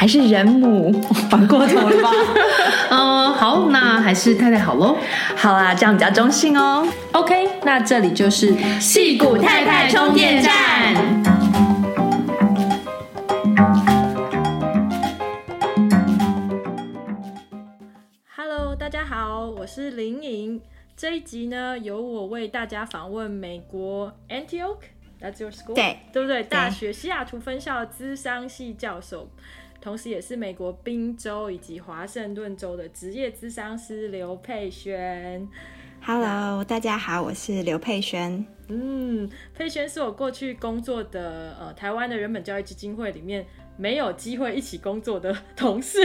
还是人母，反过头了吧？嗯，好，那还是太太好喽。好啊，这样比较中性哦。OK，那这里就是戏骨太太充电站。Hello，大家好，我是林颖。这一集呢，由我为大家访问美国 Antioch，That's your school，对，对不对？大学西雅图分校的咨商系教授。同时，也是美国宾州以及华盛顿州的职业咨商师刘佩萱。Hello，大家好，我是刘佩萱。嗯，佩萱是我过去工作的呃台湾的人本教育基金会里面没有机会一起工作的 同事，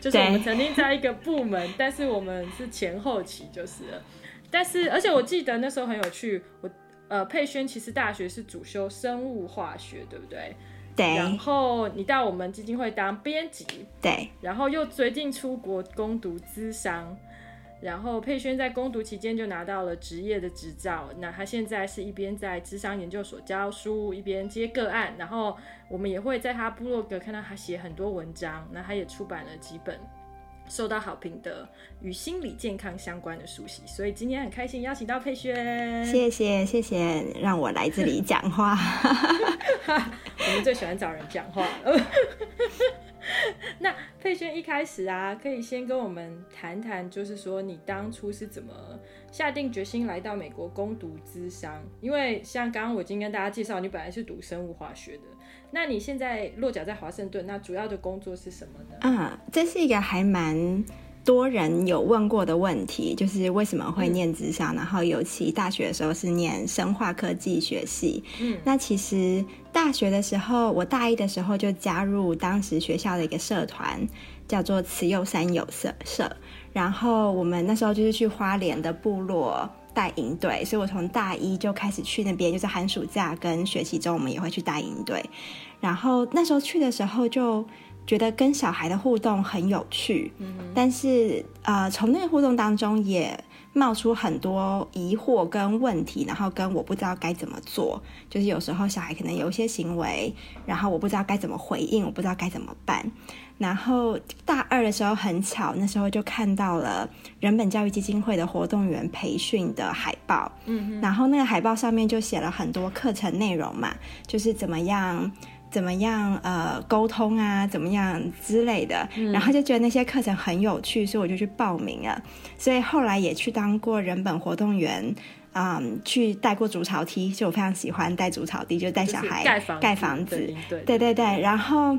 就是我们曾经在一个部门，但是我们是前后期就是了。但是，而且我记得那时候很有趣，我呃佩萱其实大学是主修生物化学，对不对？对，然后你到我们基金会当编辑，对，然后又最近出国攻读资商，然后佩轩在攻读期间就拿到了职业的执照，那他现在是一边在资商研究所教书，一边接个案，然后我们也会在他部落格看到他写很多文章，那他也出版了几本。受到好评的与心理健康相关的书籍，所以今天很开心邀请到佩轩。谢谢谢谢，让我来这里讲话。我们最喜欢找人讲话了。那佩轩一开始啊，可以先跟我们谈谈，就是说你当初是怎么下定决心来到美国攻读资商？因为像刚刚我已经跟大家介绍，你本来是读生物化学的。那你现在落脚在华盛顿，那主要的工作是什么呢？嗯，这是一个还蛮多人有问过的问题，就是为什么会念职商，嗯、然后尤其大学的时候是念生化科技学系。嗯，那其实大学的时候，我大一的时候就加入当时学校的一个社团，叫做慈幼山友社社，然后我们那时候就是去花莲的部落。带营队，所以我从大一就开始去那边，就是寒暑假跟学期中，我们也会去带营队。然后那时候去的时候，就觉得跟小孩的互动很有趣，嗯、但是呃，从那个互动当中也冒出很多疑惑跟问题，然后跟我不知道该怎么做。就是有时候小孩可能有一些行为，然后我不知道该怎么回应，我不知道该怎么办。然后大二的时候很巧，那时候就看到了人本教育基金会的活动员培训的海报，嗯哼，然后那个海报上面就写了很多课程内容嘛，就是怎么样怎么样呃沟通啊，怎么样之类的，嗯、然后就觉得那些课程很有趣，所以我就去报名了。所以后来也去当过人本活动员，嗯，去带过竹草梯，就我非常喜欢带竹草梯，就带小孩盖房盖房子，对对对，对，然后。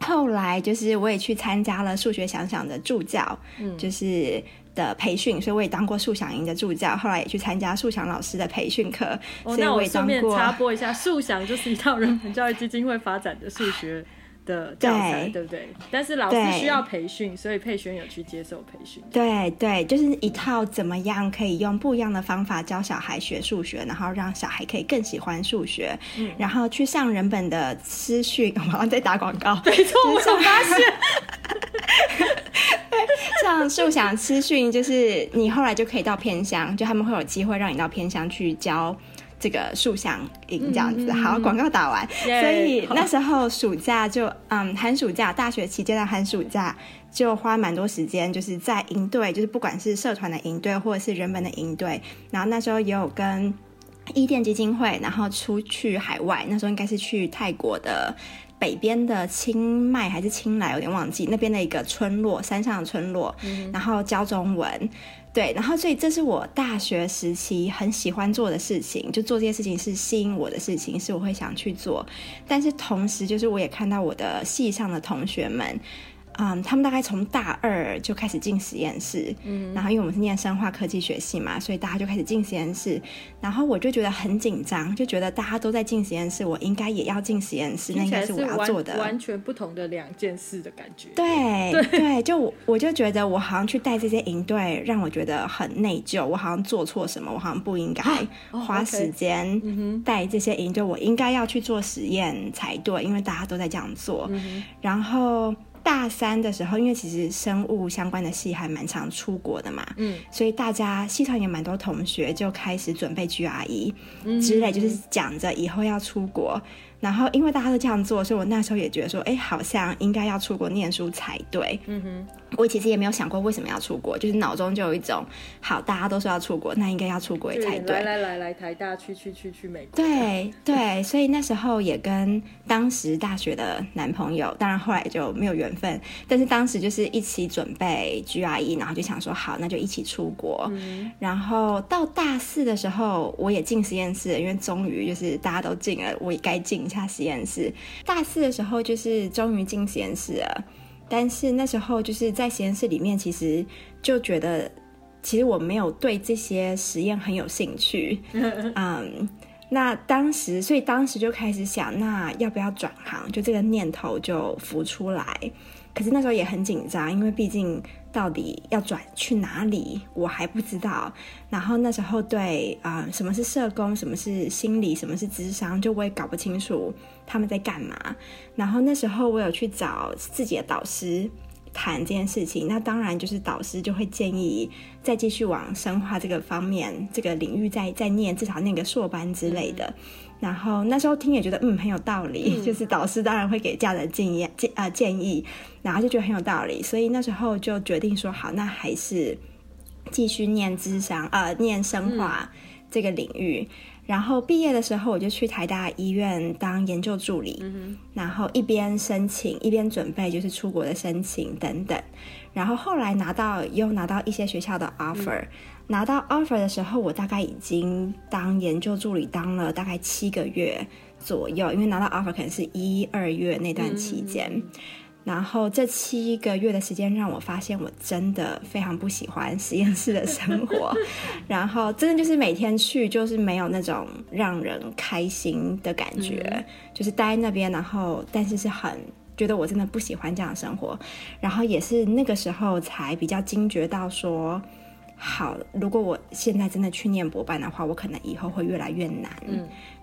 后来就是我也去参加了数学想想的助教，嗯，就是的培训，所以我也当过数想营的助教。后来也去参加数想老师的培训课，哦、所以我也当过。那我顺便插播一下，数想就是一套人本教育基金会发展的数学。的教材对，对不对？但是老师需要培训，所以佩萱有去接受培训。对对，就是一套怎么样可以用不一样的方法教小孩学数学，然后让小孩可以更喜欢数学。嗯，然后去上人本的私训，我好像在打广告。没错，我发现。上树想私训，就是你后来就可以到偏乡，就他们会有机会让你到偏乡去教。这个树想营这样子，好，广告打完。所以那时候暑假就，嗯，寒暑假，大学期间的寒暑假就花蛮多时间，就是在营队，就是不管是社团的营队或者是人本的营队，然后那时候也有跟伊甸基金会，然后出去海外，那时候应该是去泰国的北边的清迈还是清莱，有点忘记那边的一个村落，山上的村落，嗯、然后教中文。对，然后所以这是我大学时期很喜欢做的事情，就做这些事情是吸引我的事情，是我会想去做。但是同时，就是我也看到我的系上的同学们。嗯，他们大概从大二就开始进实验室，嗯，然后因为我们是念生化科技学系嘛，所以大家就开始进实验室，然后我就觉得很紧张，就觉得大家都在进实验室，我应该也要进实验室，那应该是我要做的，完全不同的两件事的感觉。对对，对，就我我就觉得我好像去带这些营队，让我觉得很内疚，我好像做错什么，我好像不应该花时间带这些营队，我应该要去做实验才对，因为大家都在这样做，嗯、然后。大三的时候，因为其实生物相关的系还蛮常出国的嘛，嗯，所以大家系团也蛮多同学就开始准备 GRE 之类，就是讲着以后要出国。然后，因为大家都这样做，所以我那时候也觉得说，哎，好像应该要出国念书才对。嗯哼，我其实也没有想过为什么要出国，就是脑中就有一种，好，大家都说要出国，那应该要出国才对。来来来来，台大去去去去美国。对对，所以那时候也跟当时大学的男朋友，当然后来就没有缘分，但是当时就是一起准备 GRE，然后就想说，好，那就一起出国。嗯。然后到大四的时候，我也进实验室，因为终于就是大家都进了，我也该进。下实验室，大四的时候就是终于进实验室了，但是那时候就是在实验室里面，其实就觉得其实我没有对这些实验很有兴趣，嗯，那当时所以当时就开始想，那要不要转行？就这个念头就浮出来，可是那时候也很紧张，因为毕竟。到底要转去哪里，我还不知道。然后那时候对啊、什么是社工，什么是心理，什么是智商，就我也搞不清楚他们在干嘛。然后那时候我有去找自己的导师谈这件事情，那当然就是导师就会建议再继续往生化这个方面这个领域再再念，至少念个硕班之类的。然后那时候听也觉得嗯很有道理，嗯，就是导师当然会给这样的建议建啊建议，然后就觉得很有道理，所以那时候就决定说好，那还是继续念智商呃念生化这个领域，嗯。然后毕业的时候我就去台大医院当研究助理，然后一边申请一边准备就是出国的申请等等，然后后来拿到又拿到一些学校的 offer。拿到 offer 的时候，我大概已经当研究助理当了大概七个月左右，因为拿到 offer 可能是一二月那段期间，然后这七个月的时间让我发现我真的非常不喜欢实验室的生活，然后真的就是每天去就是没有那种让人开心的感觉，嗯、就是待在那边，然后但是是很觉得我真的不喜欢这样的生活，然后也是那个时候才比较惊觉到说。好，如果我现在真的去念博班的话，我可能以后会越来越难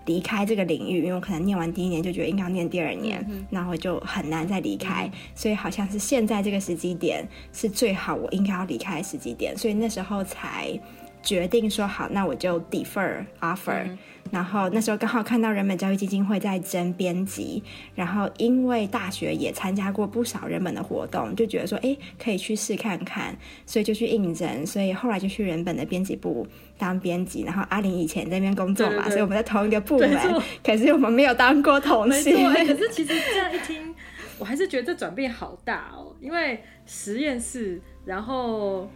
离开这个领域，嗯，因为我可能念完第一年就觉得应该要念第二年，嗯，然后就很难再离开，嗯。所以好像是现在这个时机点是最好我应该要离开的时机点，所以那时候才决定说好，那我就 defer offer。嗯然后那时候刚好看到人本教育基金会在征编辑，然后因为大学也参加过不少人本的活动，就觉得说，哎，可以去试看看，所以就去应征，所以后来就去人本的编辑部当编辑。然后阿玲以前在那边工作嘛，对对对，所以我们在同一个部门，可是我们没有当过同事。可是其实这样一听，我还是觉得这转变好大哦，因为实验室，然后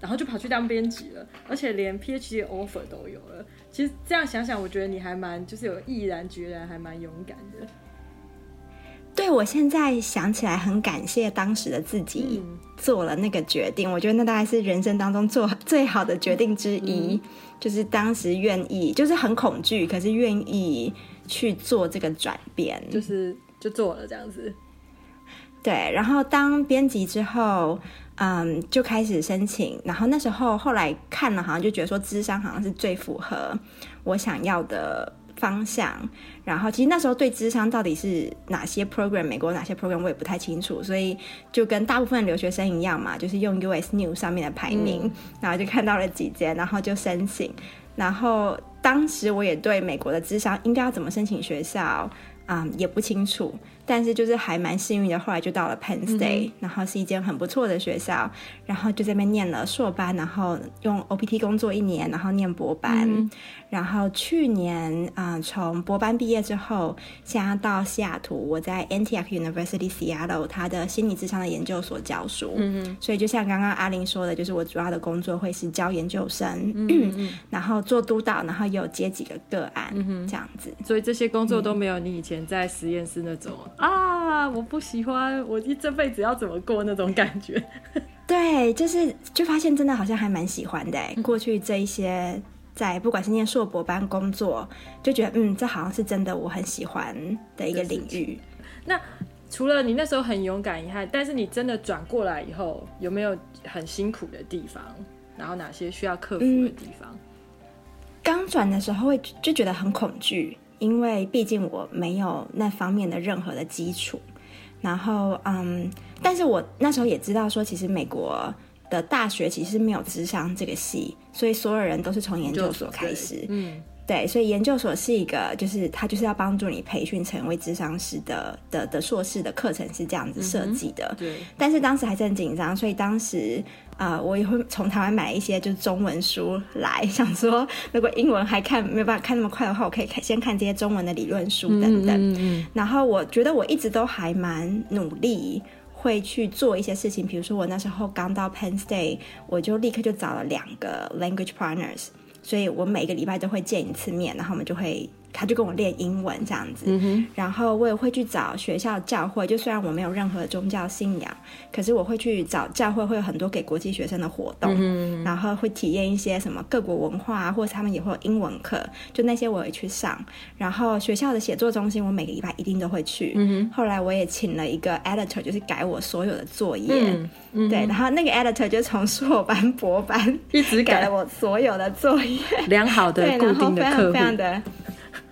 然后就跑去当编辑了，而且连 PhD offer 都有了。其实这样想想，我觉得你还蛮就是有毅然决然，还蛮勇敢的。对，我现在想起来，很感谢当时的自己做了那个决定。嗯、我觉得那大概是人生当中做 最好的决定之一，嗯、就是当时愿意，就是很恐惧，可是愿意去做这个转变，就是就做了这样子。对，然后当编辑之后。嗯，就开始申请，然后那时候后来看了，好像就觉得说，智商好像是最符合我想要的方向。然后其实那时候对智商到底是哪些 program，美国哪些 program 我也不太清楚，所以就跟大部分留学生一样嘛，就是用 US News 上面的排名，嗯，然后就看到了几间，然后就申请。然后当时我也对美国的智商应该要怎么申请学校，嗯，也不清楚。但是就是还蛮幸运的，后来就到了 Penn State，、嗯、然后是一间很不错的学校，然后就在那边念了硕班，然后用 OPT 工作一年，然后念博班，嗯、然后去年啊、呃、从博班毕业之后，现在到西雅图，我在 Antioch University Seattle 他的心理智商的研究所教书，嗯，所以就像刚刚阿玲说的，就是我主要的工作会是教研究生，嗯，嗯 然后做督导，然后有接几个个案，嗯、这样子，所以这些工作都没有你以前在实验室那种。啊！我不喜欢，我一这辈子要怎么过那种感觉？对，就是就发现真的好像还蛮喜欢的。过去这一些在不管是念硕博班工作，就觉得嗯，这好像是真的我很喜欢的一个领域。那除了你那时候很勇敢以外，但是你真的转过来以后，有没有很辛苦的地方？然后哪些需要克服的地方？嗯，刚转的时候会就觉得很恐惧。因为毕竟我没有那方面的任何的基础，然后嗯，但是我那时候也知道说，其实美国的大学其实没有智商这个系，所以所有人都是从研究所开始，嗯。对，所以研究所是一个，就是他就是要帮助你培训成为智商师的的的硕士的课程是这样子设计的。嗯、对。但是当时还是很紧张，所以当时啊、呃，我也会从台湾买一些就是中文书来，想说如果英文还看没有办法看那么快的话，我可以看先看这些中文的理论书等等。嗯嗯嗯。然后我觉得我一直都还蛮努力，会去做一些事情。比如说我那时候刚到 Penn State，我就立刻就找了两个 language partners。所以我每个礼拜都会见一次面，然后我们就会。他就跟我练英文这样子，嗯，然后我也会去找学校教会。就虽然我没有任何宗教信仰，可是我会去找教会，会有很多给国际学生的活动，嗯，然后会体验一些什么各国文化，或者他们也会有英文课，就那些我也去上。然后学校的写作中心，我每个礼拜一定都会去。嗯，后来我也请了一个 editor，就是改我所有的作业。对，然后那个 editor 就从硕班、博班一直改了我所有的作业，良好的固定的客户，非常的。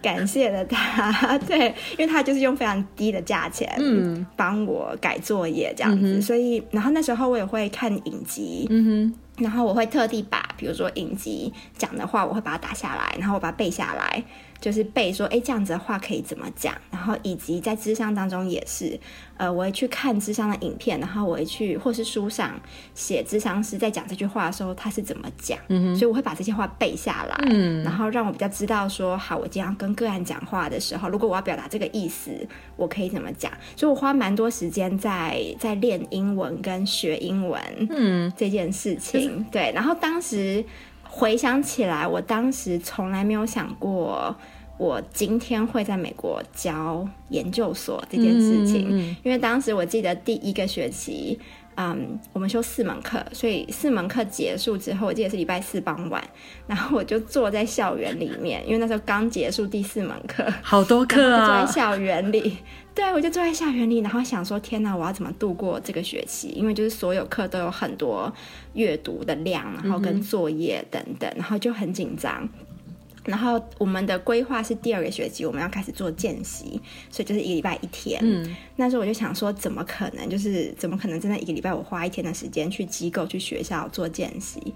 感谢了他，对，因为他就是用非常低的价钱，嗯，帮我改作业这样子，嗯，所以，然后那时候我也会看影集，嗯哼，然后我会特地把，比如说影集讲的话，我会把它打下来，然后我把它背下来。就是背说，哎，这样子的话可以怎么讲？然后以及在智商当中也是，呃，我会去看智商的影片，然后我会去或是书上写智商师在讲这句话的时候他是怎么讲，嗯，所以我会把这些话背下来，嗯，然后让我比较知道说，好，我今天要跟个案讲话的时候，如果我要表达这个意思，我可以怎么讲？所以我花蛮多时间在在练英文跟学英文，嗯，这件事情，对，然后当时。回想起来，我当时从来没有想过，我今天会在美国教研究所这件事情。嗯嗯、因为当时我记得第一个学期，嗯，我们修四门课，所以四门课结束之后，我记得是礼拜四傍晚，然后我就坐在校园里面，因为那时候刚结束第四门课，好多课啊，坐在校园里。对，我就坐在校园里，然后想说：天哪，我要怎么度过这个学期？因为就是所有课都有很多阅读的量，然后跟作业等等，然后就很紧张。然后我们的规划是第二个学期我们要开始做见习，所以就是一个礼拜一天。嗯，那时候我就想说，怎么可能？就是怎么可能真的一个礼拜我花一天的时间去机构去学校做见习？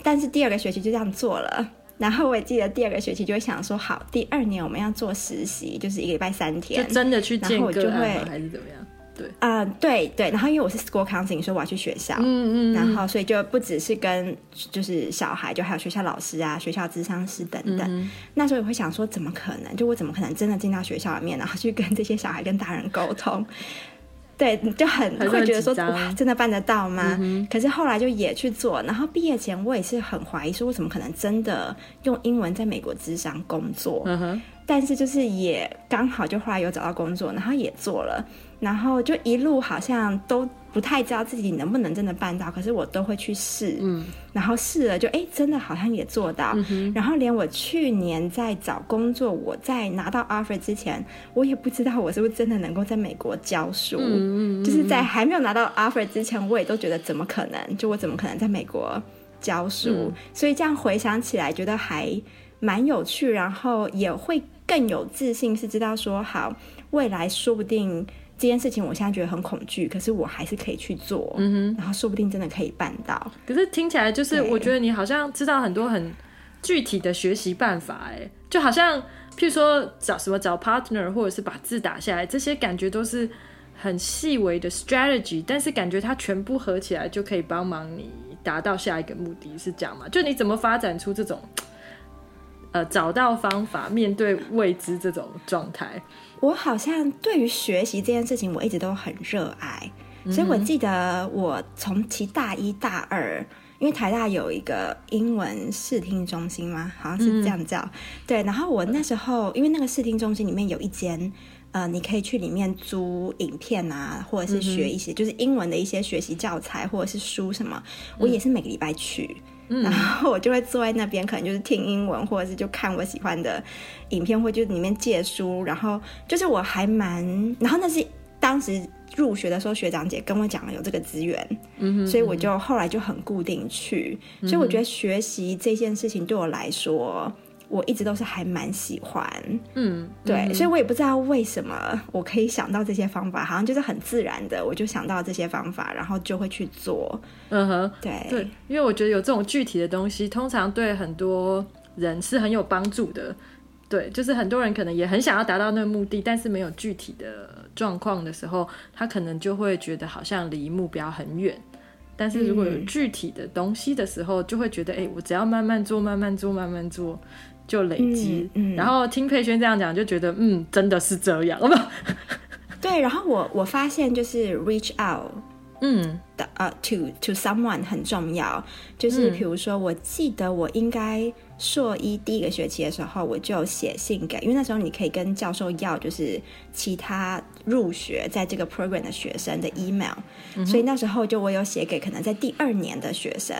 但是第二个学期就这样做了。然后我也记得第二个学期就会想说，好，第二年我们要做实习，就是一个礼拜三天，就真的去见个案吗？然后我就会还是怎么样？对啊、呃，对对。然后因为我是 school counseling，所以我要去学校，嗯嗯。然后所以就不只是跟就是小孩，就还有学校老师啊、学校智商师等等。嗯、那时候也会想说，怎么可能？就我怎么可能真的进到学校里面，然后去跟这些小孩跟大人沟通？对，就很会觉得说哇，真的办得到吗？嗯？可是后来就也去做，然后毕业前我也是很怀疑说，我怎么可能真的用英文在美国智商工作？嗯但是就是也刚好就后来有找到工作，然后也做了，然后就一路好像都不太知道自己能不能真的办到，可是我都会去试，嗯，然后试了就哎真的好像也做到，嗯，然后连我去年在找工作，我在拿到 offer 之前，我也不知道我是不是真的能够在美国教书，嗯，就是在还没有拿到 offer 之前，我也都觉得怎么可能，就我怎么可能在美国教书，嗯，所以这样回想起来，觉得还蛮有趣，然后也会。更有自信，是知道说好，未来说不定这件事情我现在觉得很恐惧，可是我还是可以去做，嗯哼，然后说不定真的可以办到。可是听起来就是，我觉得你好像知道很多很具体的学习办法，哎，就好像譬如说找什么找 partner，或者是把字打下来，这些感觉都是很细微的 strategy，但是感觉它全部合起来就可以帮忙你达到下一个目的，是这样吗？就你怎么发展出这种？呃，找到方法面对未知这种状态，我好像对于学习这件事情，我一直都很热爱。嗯、所以我记得我从其大一大二，因为台大有一个英文视听中心嘛，好像是这样叫。嗯、对，然后我那时候因为那个视听中心里面有一间，呃，你可以去里面租影片啊，或者是学一些、嗯、就是英文的一些学习教材或者是书什么，我也是每个礼拜去。嗯然后我就会坐在那边，可能就是听英文，或者是就看我喜欢的影片，或者就里面借书。然后就是我还蛮，然后那是当时入学的时候，学长姐跟我讲了有这个资源，嗯哼，所以我就后来就很固定去。所以我觉得学习这件事情对我来说。我一直都是还蛮喜欢，嗯，对，嗯、所以我也不知道为什么我可以想到这些方法，好像就是很自然的，我就想到这些方法，然后就会去做。嗯哼，对对，因为我觉得有这种具体的东西，通常对很多人是很有帮助的。对，就是很多人可能也很想要达到那个目的，但是没有具体的状况的时候，他可能就会觉得好像离目标很远。但是如果有具体的东西的时候，嗯、就会觉得，哎，我只要慢慢做，慢慢做，慢慢做。就累积，嗯嗯、然后听佩轩这样讲，就觉得嗯，真的是这样，不 对，然后我我发现就是 reach out，嗯。的呃、uh, to to someone 很重要，就是比如说，我记得我应该。硕一第一个学期的时候，我就写信给，因为那时候你可以跟教授要，就是其他入学在这个 program 的学生的 email，嗯，所以那时候就我有写给可能在第二年的学生，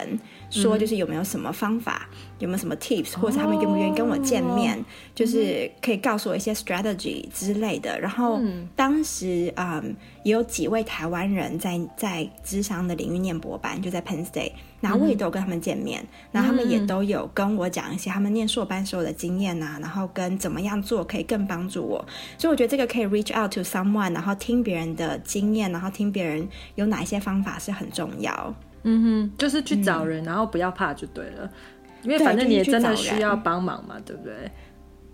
说就是有没有什么方法，嗯、有没有什么 tips，或者他们愿不愿意跟我见面，哦、就是可以告诉我一些 strategy 之类的。然后当时嗯，也有几位台湾人在在智商的领域念博班，就在 Penn State。然后我也都有跟他们见面，嗯、然后他们也都有跟我讲一些他们念硕班时候的经验呐、啊，然后跟怎么样做可以更帮助我。所以我觉得这个可以 reach out to someone，然后听别人的经验，然后听别人有哪一些方法是很重要。嗯哼，就是去找人，嗯、然后不要怕就对了，因为反正你也真的需要帮忙嘛，对，不对？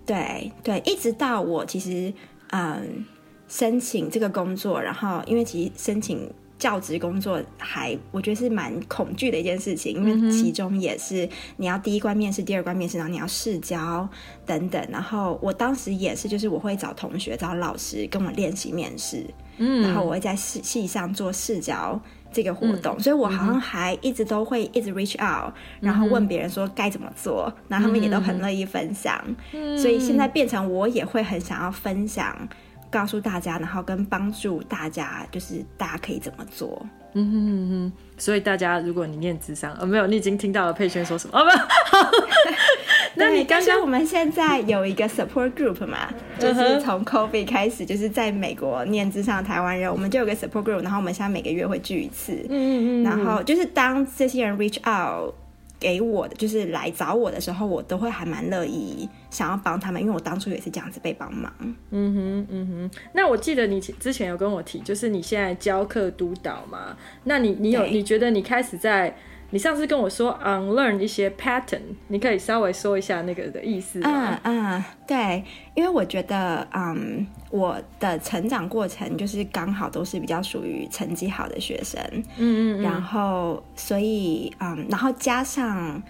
对对，一直到我其实嗯申请这个工作，然后因为其实申请。教职工作还我觉得是蛮恐惧的一件事情，因为其中也是你要第一关面试，第二关面试，然后你要试教等等。然后我当时也是，就是我会找同学、找老师跟我练习面试，嗯，然后我会在系系上做试教这个活动，嗯、所以我好像还一直都会一直 reach out，然后问别人说该怎么做，然后他们也都很乐意分享，嗯、所以现在变成我也会很想要分享。告诉大家，然后跟帮助大家，就是大家可以怎么做。嗯哼哼哼。所以大家，如果你念智商，呃，没有，你已经听到了佩轩说什么？哦，没有。那你刚刚我们现在有一个 support group 嘛，就是从 COVID 开始，就是在美国念之上的台湾人，我们就有个 support group，然后我们现在每个月会聚一次。嗯嗯嗯。然后就是当这些人 reach out。给我的就是来找我的时候，我都会还蛮乐意想要帮他们，因为我当初也是这样子被帮忙。嗯哼，嗯哼。那我记得你之前有跟我提，就是你现在教课督导嘛？那你你有你觉得你开始在？你上次跟我说 unlearn 一些 pattern，你可以稍微说一下那个的意思吗？嗯嗯，对，因为我觉得，嗯，我的成长过程就是刚好都是比较属于成绩好的学生，嗯嗯，然后所以，嗯，然后加上，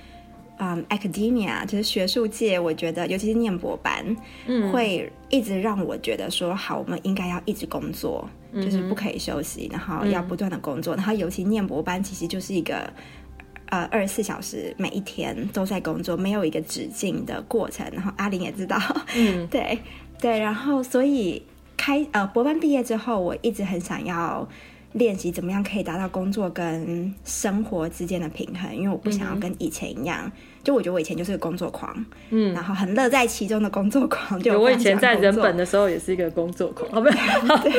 嗯，academia 就是学术界，我觉得尤其是念博班，嗯，会一直让我觉得说，好，我们应该要一直工作，就是不可以休息，然后要不断的工作，然后尤其念博班，其实就是一个。呃，二十四小时每一天都在工作，没有一个止境的过程。然后阿玲也知道，嗯，对对。然后所以开呃博班毕业之后，我一直很想要练习怎么样可以达到工作跟生活之间的平衡，因为我不想要跟以前一样。嗯就我觉得我以前就是个工作狂，嗯，然后很乐在其中的工作狂。就我以前在人本的时候也是一个工作狂，哦不 对，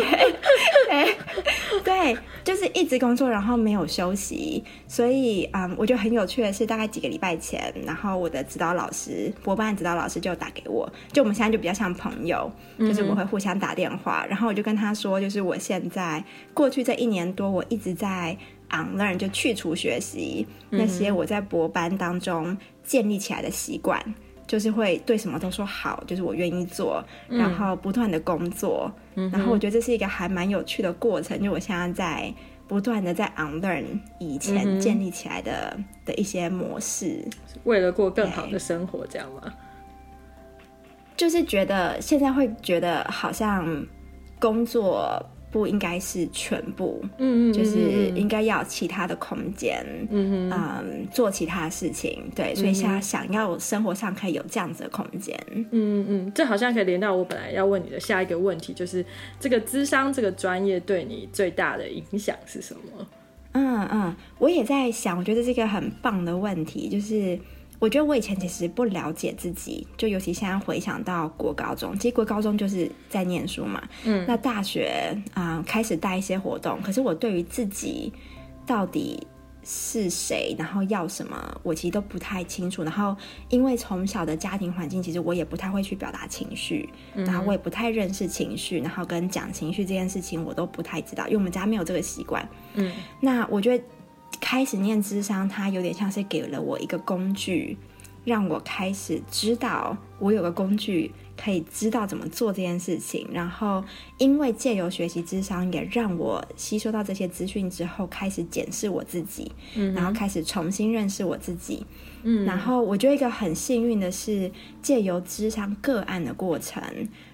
对，就是一直工作，然后没有休息。所以，嗯，我觉得很有趣的是，大概几个礼拜前，然后我的指导老师，博班指导老师就打给我，就我们现在就比较像朋友，就是我会互相打电话，然后我就跟他说，就是我现在过去这一年多，我一直在 unlearn，就去除学习那些我在博班当中。建立起来的习惯，就是会对什么都说好，就是我愿意做，然后不断的工作，嗯、然后我觉得这是一个还蛮有趣的过程。就我现在在不断的在 unlearn 以前建立起来的、嗯、的一些模式，为了过更好的生活，这样吗？就是觉得现在会觉得好像工作。不应该是全部，嗯嗯，就是应该要其他的空间，嗯嗯，做其他的事情，对，所以现在想要生活上可以有这样子的空间，嗯嗯嗯，这好像可以连到我本来要问你的下一个问题，就是这个智商这个专业对你最大的影响是什么？嗯嗯，我也在想，我觉得这是一个很棒的问题，就是。我觉得我以前其实不了解自己，就尤其现在回想到国高中，其实国高中就是在念书嘛。嗯，那大学啊、呃、开始带一些活动，可是我对于自己到底是谁，然后要什么，我其实都不太清楚。然后因为从小的家庭环境，其实我也不太会去表达情绪，嗯、然后我也不太认识情绪，然后跟讲情绪这件事情我都不太知道，因为我们家没有这个习惯。嗯，那我觉得。开始念智商，它有点像是给了我一个工具，让我开始知道我有个工具可以知道怎么做这件事情。然后，因为借由学习智商，也让我吸收到这些资讯之后，开始检视我自己，嗯，然后开始重新认识我自己。嗯，然后我觉得一个很幸运的是，借由智商个案的过程，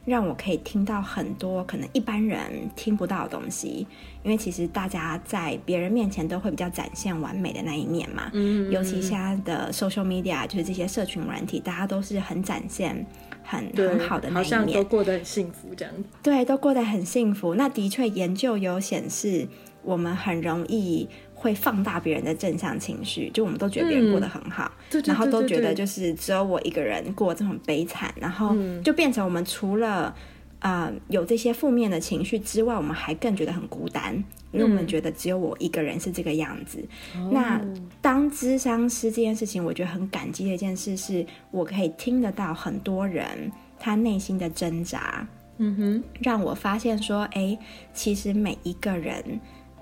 让我可以听到很多可能一般人听不到的东西。因为其实大家在别人面前都会比较展现完美的那一面嘛，嗯，尤其现在的 social media 就是这些社群软体，大家都是很展现很很好的那一面，好像都过得很幸福这样。对，都过得很幸福。那的确研究有显示，我们很容易会放大别人的正向情绪，就我们都觉得别人过得很好，嗯，然后都觉得就是只有我一个人过这么悲惨，然后就变成我们除了。啊、呃，有这些负面的情绪之外，我们还更觉得很孤单，因为我们觉得只有我一个人是这个样子。嗯、那当咨商师这件事情，我觉得很感激的一件事，是我可以听得到很多人他内心的挣扎。嗯哼，让我发现说，哎，其实每一个人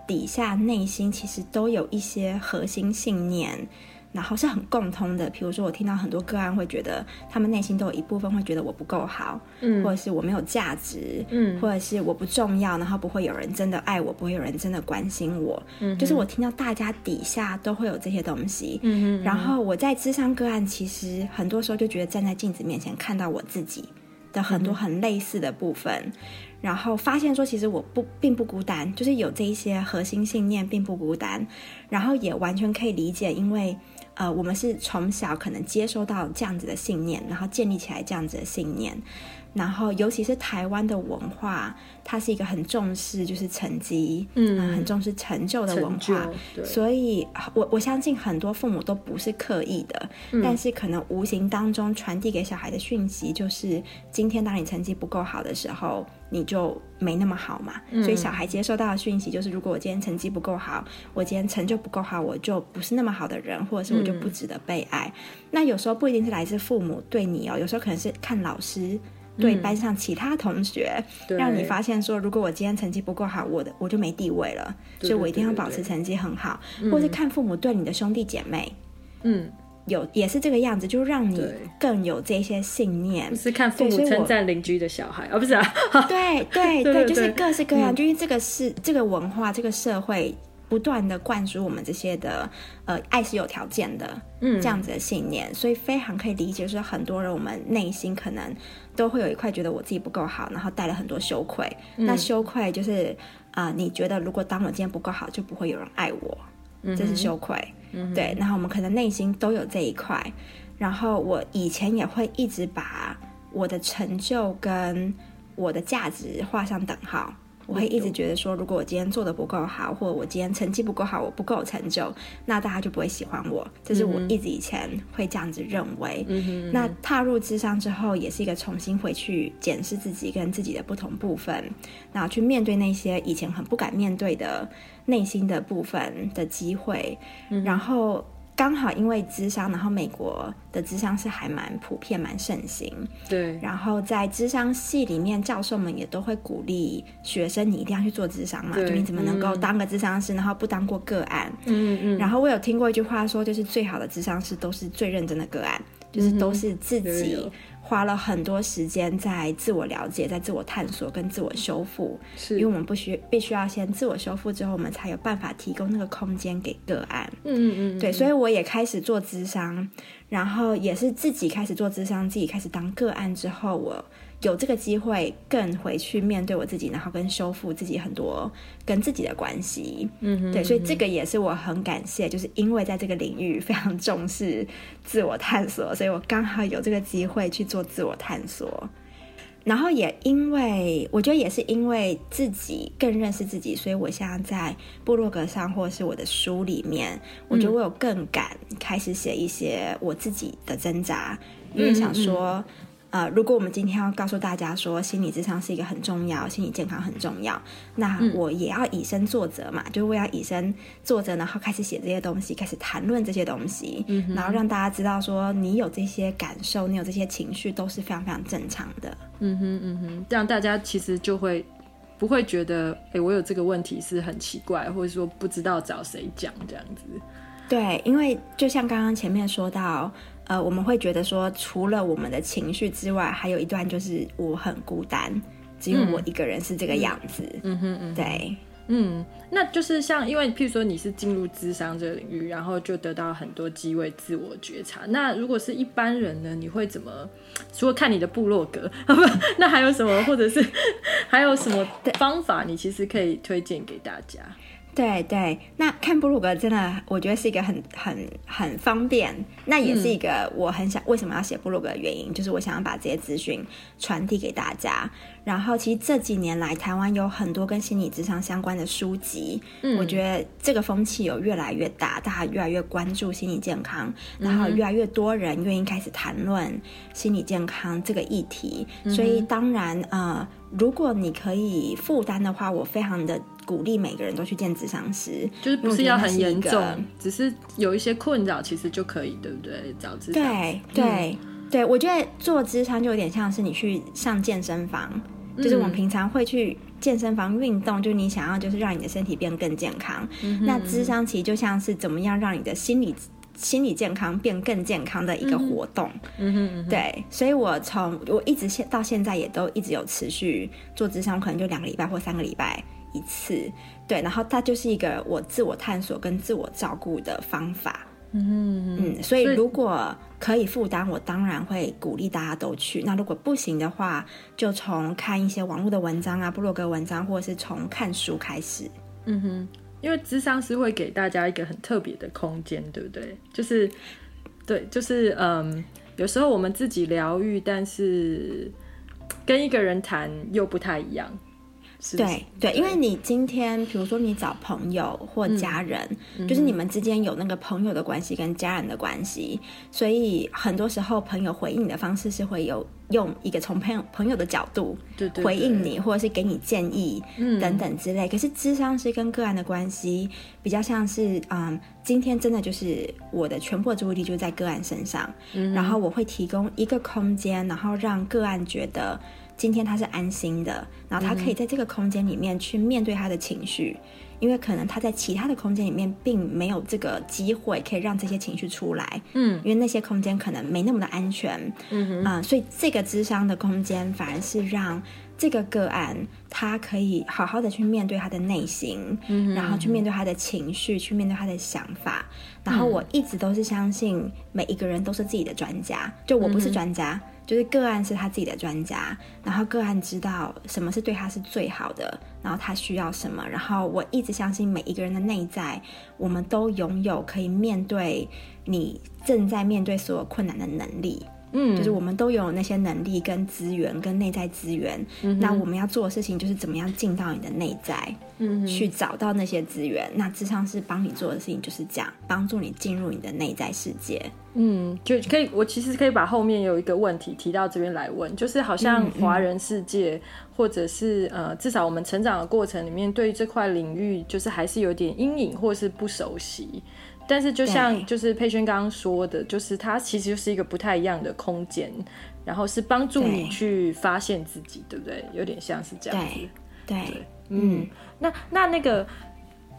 底下内心其实都有一些核心信念。然后是很共通的，比如说我听到很多个案会觉得，他们内心都有一部分会觉得我不够好，嗯，或者是我没有价值，嗯，或者是我不重要，然后不会有人真的爱我，不会有人真的关心我，嗯，就是我听到大家底下都会有这些东西，嗯嗯，然后我在智商个案，其实很多时候就觉得站在镜子面前看到我自己的很多很类似的部分，嗯，然后发现说其实我不并不孤单，就是有这一些核心信念并不孤单，然后也完全可以理解，因为。呃，我们是从小可能接收到这样子的信念，然后建立起来这样子的信念。然后，尤其是台湾的文化，它是一个很重视就是成绩，嗯，呃、很重视成就的文化。所以我我相信很多父母都不是刻意的，嗯，但是可能无形当中传递给小孩的讯息就是：今天当你成绩不够好的时候，你就没那么好嘛。嗯，所以小孩接收到的讯息就是：如果我今天成绩不够好，我今天成就不够好，我就不是那么好的人，或者是我就不值得被爱。嗯，那有时候不一定是来自父母对你哦，有时候可能是看老师。对班上其他同学，嗯、让你发现说，如果我今天成绩不够好，我的我就没地位了，所以我一定要保持成绩很好。对对对对，或是看父母对你的兄弟姐妹，嗯，有也是这个样子，就让你更有这些信念。不是看父母称赞邻居的小孩，哦，不是啊，对对 对，就是各式各样，嗯、就因为这个是这个文化，这个社会。不断的灌输我们这些的，呃，爱是有条件的，嗯，这样子的信念，嗯，所以非常可以理解，说很多人我们内心可能都会有一块觉得我自己不够好，然后带了很多羞愧。嗯，那羞愧就是啊，呃，你觉得如果当我今天不够好，就不会有人爱我，嗯，这是羞愧。嗯，对，然后我们可能内心都有这一块。然后我以前也会一直把我的成就跟我的价值画上等号。我会一直觉得说，如果我今天做的不够好，或者我今天成绩不够好，我不够有成就，那大家就不会喜欢我。这是我一直以前会这样子认为。嗯。那踏入智商之后，也是一个重新回去检视自己跟自己的不同部分，然后去面对那些以前很不敢面对的内心的部分的机会。嗯。然后刚好因为智商，然后美国的智商是还蛮普遍、蛮盛行。对。然后在智商系里面，教授们也都会鼓励学生，你一定要去做智商嘛。就你怎么能够当个智商师，嗯、然后不当过个案？嗯嗯。然后我有听过一句话说，就是最好的智商师都是最认真的个案，就是都是自己。花了很多时间在自我了解、在自我探索跟自我修复，是因为我们不需必须要先自我修复之后，我们才有办法提供那个空间给个案。嗯嗯嗯，对，所以我也开始做咨商，然后也是自己开始做咨商，自己开始当个案之后，我。有这个机会更回去面对我自己，然后跟修复自己很多跟自己的关系，嗯哼，对，所以这个也是我很感谢，就是因为在这个领域非常重视自我探索，所以我刚好有这个机会去做自我探索，然后也因为我觉得也是因为自己更认识自己，所以我现在在部落格上或是我的书里面，我觉得我有更敢开始写一些我自己的挣扎，因为想说。呃，如果我们今天要告诉大家说心理智商是一个很重要，心理健康很重要，那我也要以身作则嘛，嗯、就是我要以身作则，然后开始写这些东西，开始谈论这些东西，嗯、然后让大家知道说你有这些感受，你有这些情绪都是非常非常正常的。嗯哼嗯哼，这样大家其实就会不会觉得，哎，我有这个问题是很奇怪，或者说不知道找谁讲这样子。对，因为就像刚刚前面说到。呃，我们会觉得说，除了我们的情绪之外，还有一段就是我很孤单，只有我一个人是这个样子。嗯哼嗯，对，嗯，那就是像，因为譬如说你是进入智商这个领域，然后就得到很多机会自我觉察。那如果是一般人呢，你会怎么？除了看你的部落格，那还有什么？或者是 还有什么方法？你其实可以推荐给大家。对对，那看布鲁格真的，我觉得是一个很很很方便。那也是一个我很想为什么要写布鲁格的原因，嗯、就是我想要把这些资讯传递给大家。然后，其实这几年来，台湾有很多跟心理智商相关的书籍，嗯、我觉得这个风气有越来越大，大家越来越关注心理健康，然后越来越多人愿意开始谈论心理健康这个议题。嗯、所以，当然，呃，如果你可以负担的话，我非常的。鼓励每个人都去见智商师，就是不是要很严重，只是有一些困扰，其实就可以，对不对？找咨商。对对、嗯、对，我觉得做智商就有点像是你去上健身房，嗯、就是我们平常会去健身房运动，就是你想要就是让你的身体变更健康。嗯、那智商其实就像是怎么样让你的心理心理健康变更健康的一个活动。嗯哼，嗯哼对，所以我从我一直现到现在也都一直有持续做智商，可能就两个礼拜或三个礼拜。一次，对，然后它就是一个我自我探索跟自我照顾的方法，嗯嗯，所以如果可以负担，我当然会鼓励大家都去。那如果不行的话，就从看一些网络的文章啊、部落格文章，或者是从看书开始。嗯哼，因为智商是会给大家一个很特别的空间，对不对？就是，对，就是嗯，有时候我们自己疗愈，但是跟一个人谈又不太一样。对对，因为你今天，比如说你找朋友或家人，嗯、就是你们之间有那个朋友的关系跟家人的关系，所以很多时候朋友回应你的方式是会有用一个从朋友朋友的角度回应你，对对对，或者是给你建议等等之类。嗯、可是智商是跟个案的关系比较像是，嗯，今天真的就是我的全部的注意力就在个案身上，嗯、然后我会提供一个空间，然后让个案觉得。今天他是安心的，然后他可以在这个空间里面去面对他的情绪，嗯、因为可能他在其他的空间里面并没有这个机会可以让这些情绪出来，嗯，因为那些空间可能没那么的安全，嗯哼，啊、呃，所以这个智商的空间反而是让这个个案他可以好好的去面对他的内心，嗯哼，然后去面对他的情绪，去面对他的想法，然后我一直都是相信每一个人都是自己的专家，就我不是专家。嗯就是个案是他自己的专家，然后个案知道什么是对他是最好的，然后他需要什么，然后我一直相信每一个人的内在，我们都拥有可以面对你正在面对所有困难的能力。嗯，就是我们都有那些能力跟资源跟内在资源，嗯、那我们要做的事情就是怎么样进到你的内在，嗯，去找到那些资源。那智商是帮你做的事情就是这样，帮助你进入你的内在世界。嗯，就可以，我其实可以把后面有一个问题提到这边来问，就是好像华人世界，嗯嗯或者是呃，至少我们成长的过程里面，对于这块领域就是还是有点阴影或是不熟悉。但是就像就是佩轩刚刚说的，就是它其实就是一个不太一样的空间，然后是帮助你去发现自己，对，对不对？有点像是这样子。对，对对嗯，那那那个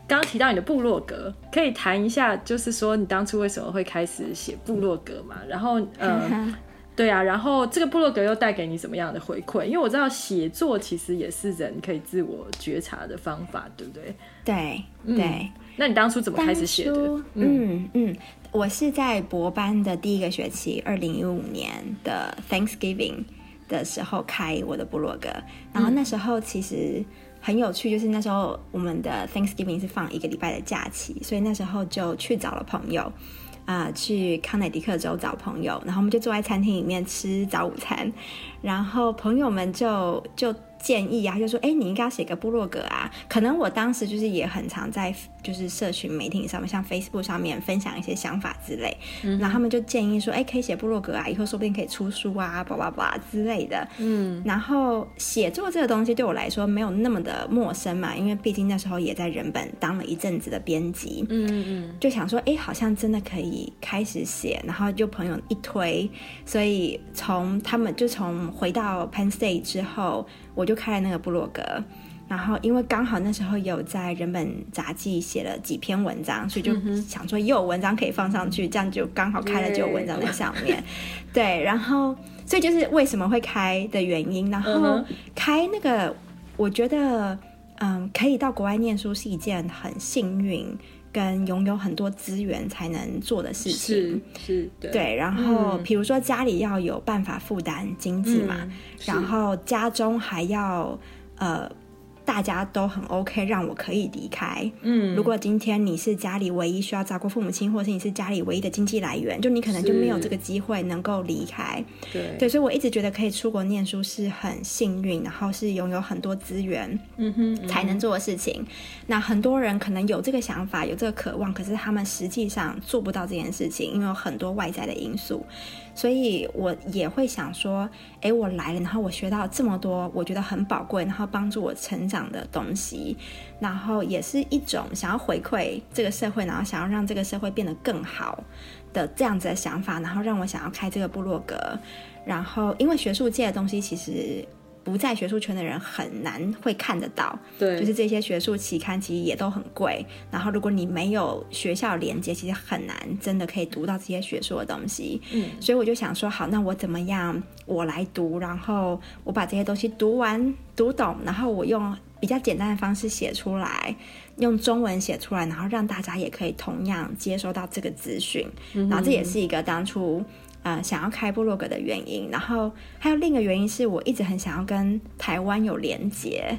刚刚提到你的部落格，可以谈一下，就是说你当初为什么会开始写部落格嘛？然后呃。对啊，然后这个部落格又带给你什么样的回馈？因为我知道写作其实也是人可以自我觉察的方法，对不对？对，对。嗯，那你当初怎么开始写的？嗯嗯，嗯，我是在博班的第一个学期，二零一五年的 Thanksgiving 的时候开我的部落格，然后那时候其实很有趣，就是那时候我们的 Thanksgiving 是放一个礼拜的假期，所以那时候就去找了朋友。啊、呃，去康乃狄克州找朋友，然后我们就坐在餐厅里面吃早午餐，然后朋友们就就。建议啊，就说哎，你应该要写个部落格啊。可能我当时就是也很常在就是社群媒体上面，像 Facebook 上面分享一些想法之类。嗯，然后他们就建议说，哎，可以写部落格啊，以后说不定可以出书啊，叭叭叭之类的。嗯，然后写作这个东西对我来说没有那么的陌生嘛，因为毕竟那时候也在人本当了一阵子的编辑。嗯嗯，就想说，哎，好像真的可以开始写，然后就朋友一推，所以从他们就从回到 Penn State 之后。我就开了那个部落格，然后因为刚好那时候有在人本杂志写了几篇文章，所以就想说又有文章可以放上去，这样就刚好开了就有文章在上面。对，然后所以就是为什么会开的原因。然后开那个，我觉得嗯，可以到国外念书是一件很幸运跟拥有很多资源才能做的事情。是，是对，对。然后比如说家里要有办法负担经济嘛。嗯然后家中还要，呃，大家都很 OK，让我可以离开。嗯，如果今天你是家里唯一需要照顾父母亲，或是你是家里唯一的经济来源，就你可能就没有这个机会能够离开。对对，所以我一直觉得可以出国念书是很幸运，然后是拥有很多资源，嗯哼，才能做的事情。嗯、那很多人可能有这个想法，有这个渴望，可是他们实际上做不到这件事情，因为有很多外在的因素。所以我也会想说，哎，我来了，然后我学到这么多，我觉得很宝贵，然后帮助我成长的东西，然后也是一种想要回馈这个社会，然后想要让这个社会变得更好的这样子的想法，然后让我想要开这个部落格，然后因为学术界的东西其实。不在学术圈的人很难会看得到，对，就是这些学术期刊其实也都很贵。然后如果你没有学校连接，其实很难真的可以读到这些学术的东西。嗯，所以我就想说，好，那我怎么样？我来读，然后我把这些东西读完、读懂，然后我用比较简单的方式写出来，用中文写出来，然后让大家也可以同样接收到这个资讯。嗯，然后这也是一个当初。呃，想要开部落格的原因，然后还有另一个原因是我一直很想要跟台湾有连结。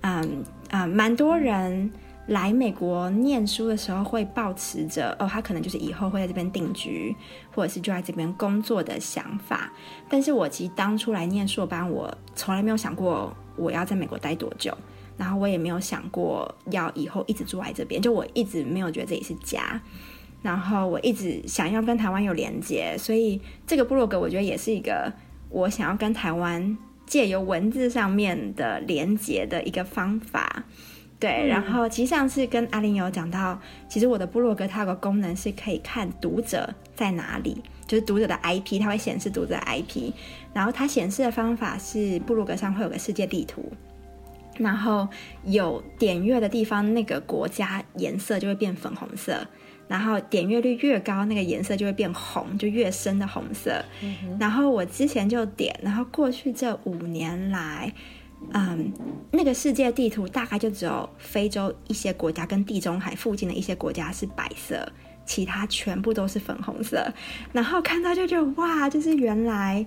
嗯啊，蛮、多人来美国念书的时候会抱持着哦，他可能就是以后会在这边定居，或者是就在这边工作的想法。但是我其实当初来念硕班，我从来没有想过我要在美国待多久，然后我也没有想过要以后一直住在这边，就我一直没有觉得这里是家。然后我一直想要跟台湾有连接，所以这个部落格我觉得也是一个我想要跟台湾借由文字上面的连接的一个方法。对，嗯、然后其实上次跟阿玲有讲到，其实我的部落格它有个功能是可以看读者在哪里，就是读者的 IP，它会显示读者的 IP。然后它显示的方法是部落格上会有个世界地图，然后有点阅的地方，那个国家颜色就会变粉红色。然后点阅率越高，那个颜色就会变红，就越深的红色。嗯、然后我之前就点，然后过去这五年来，嗯，那个世界地图大概就只有非洲一些国家跟地中海附近的一些国家是白色，其他全部都是粉红色。然后看到就觉得哇，就是原来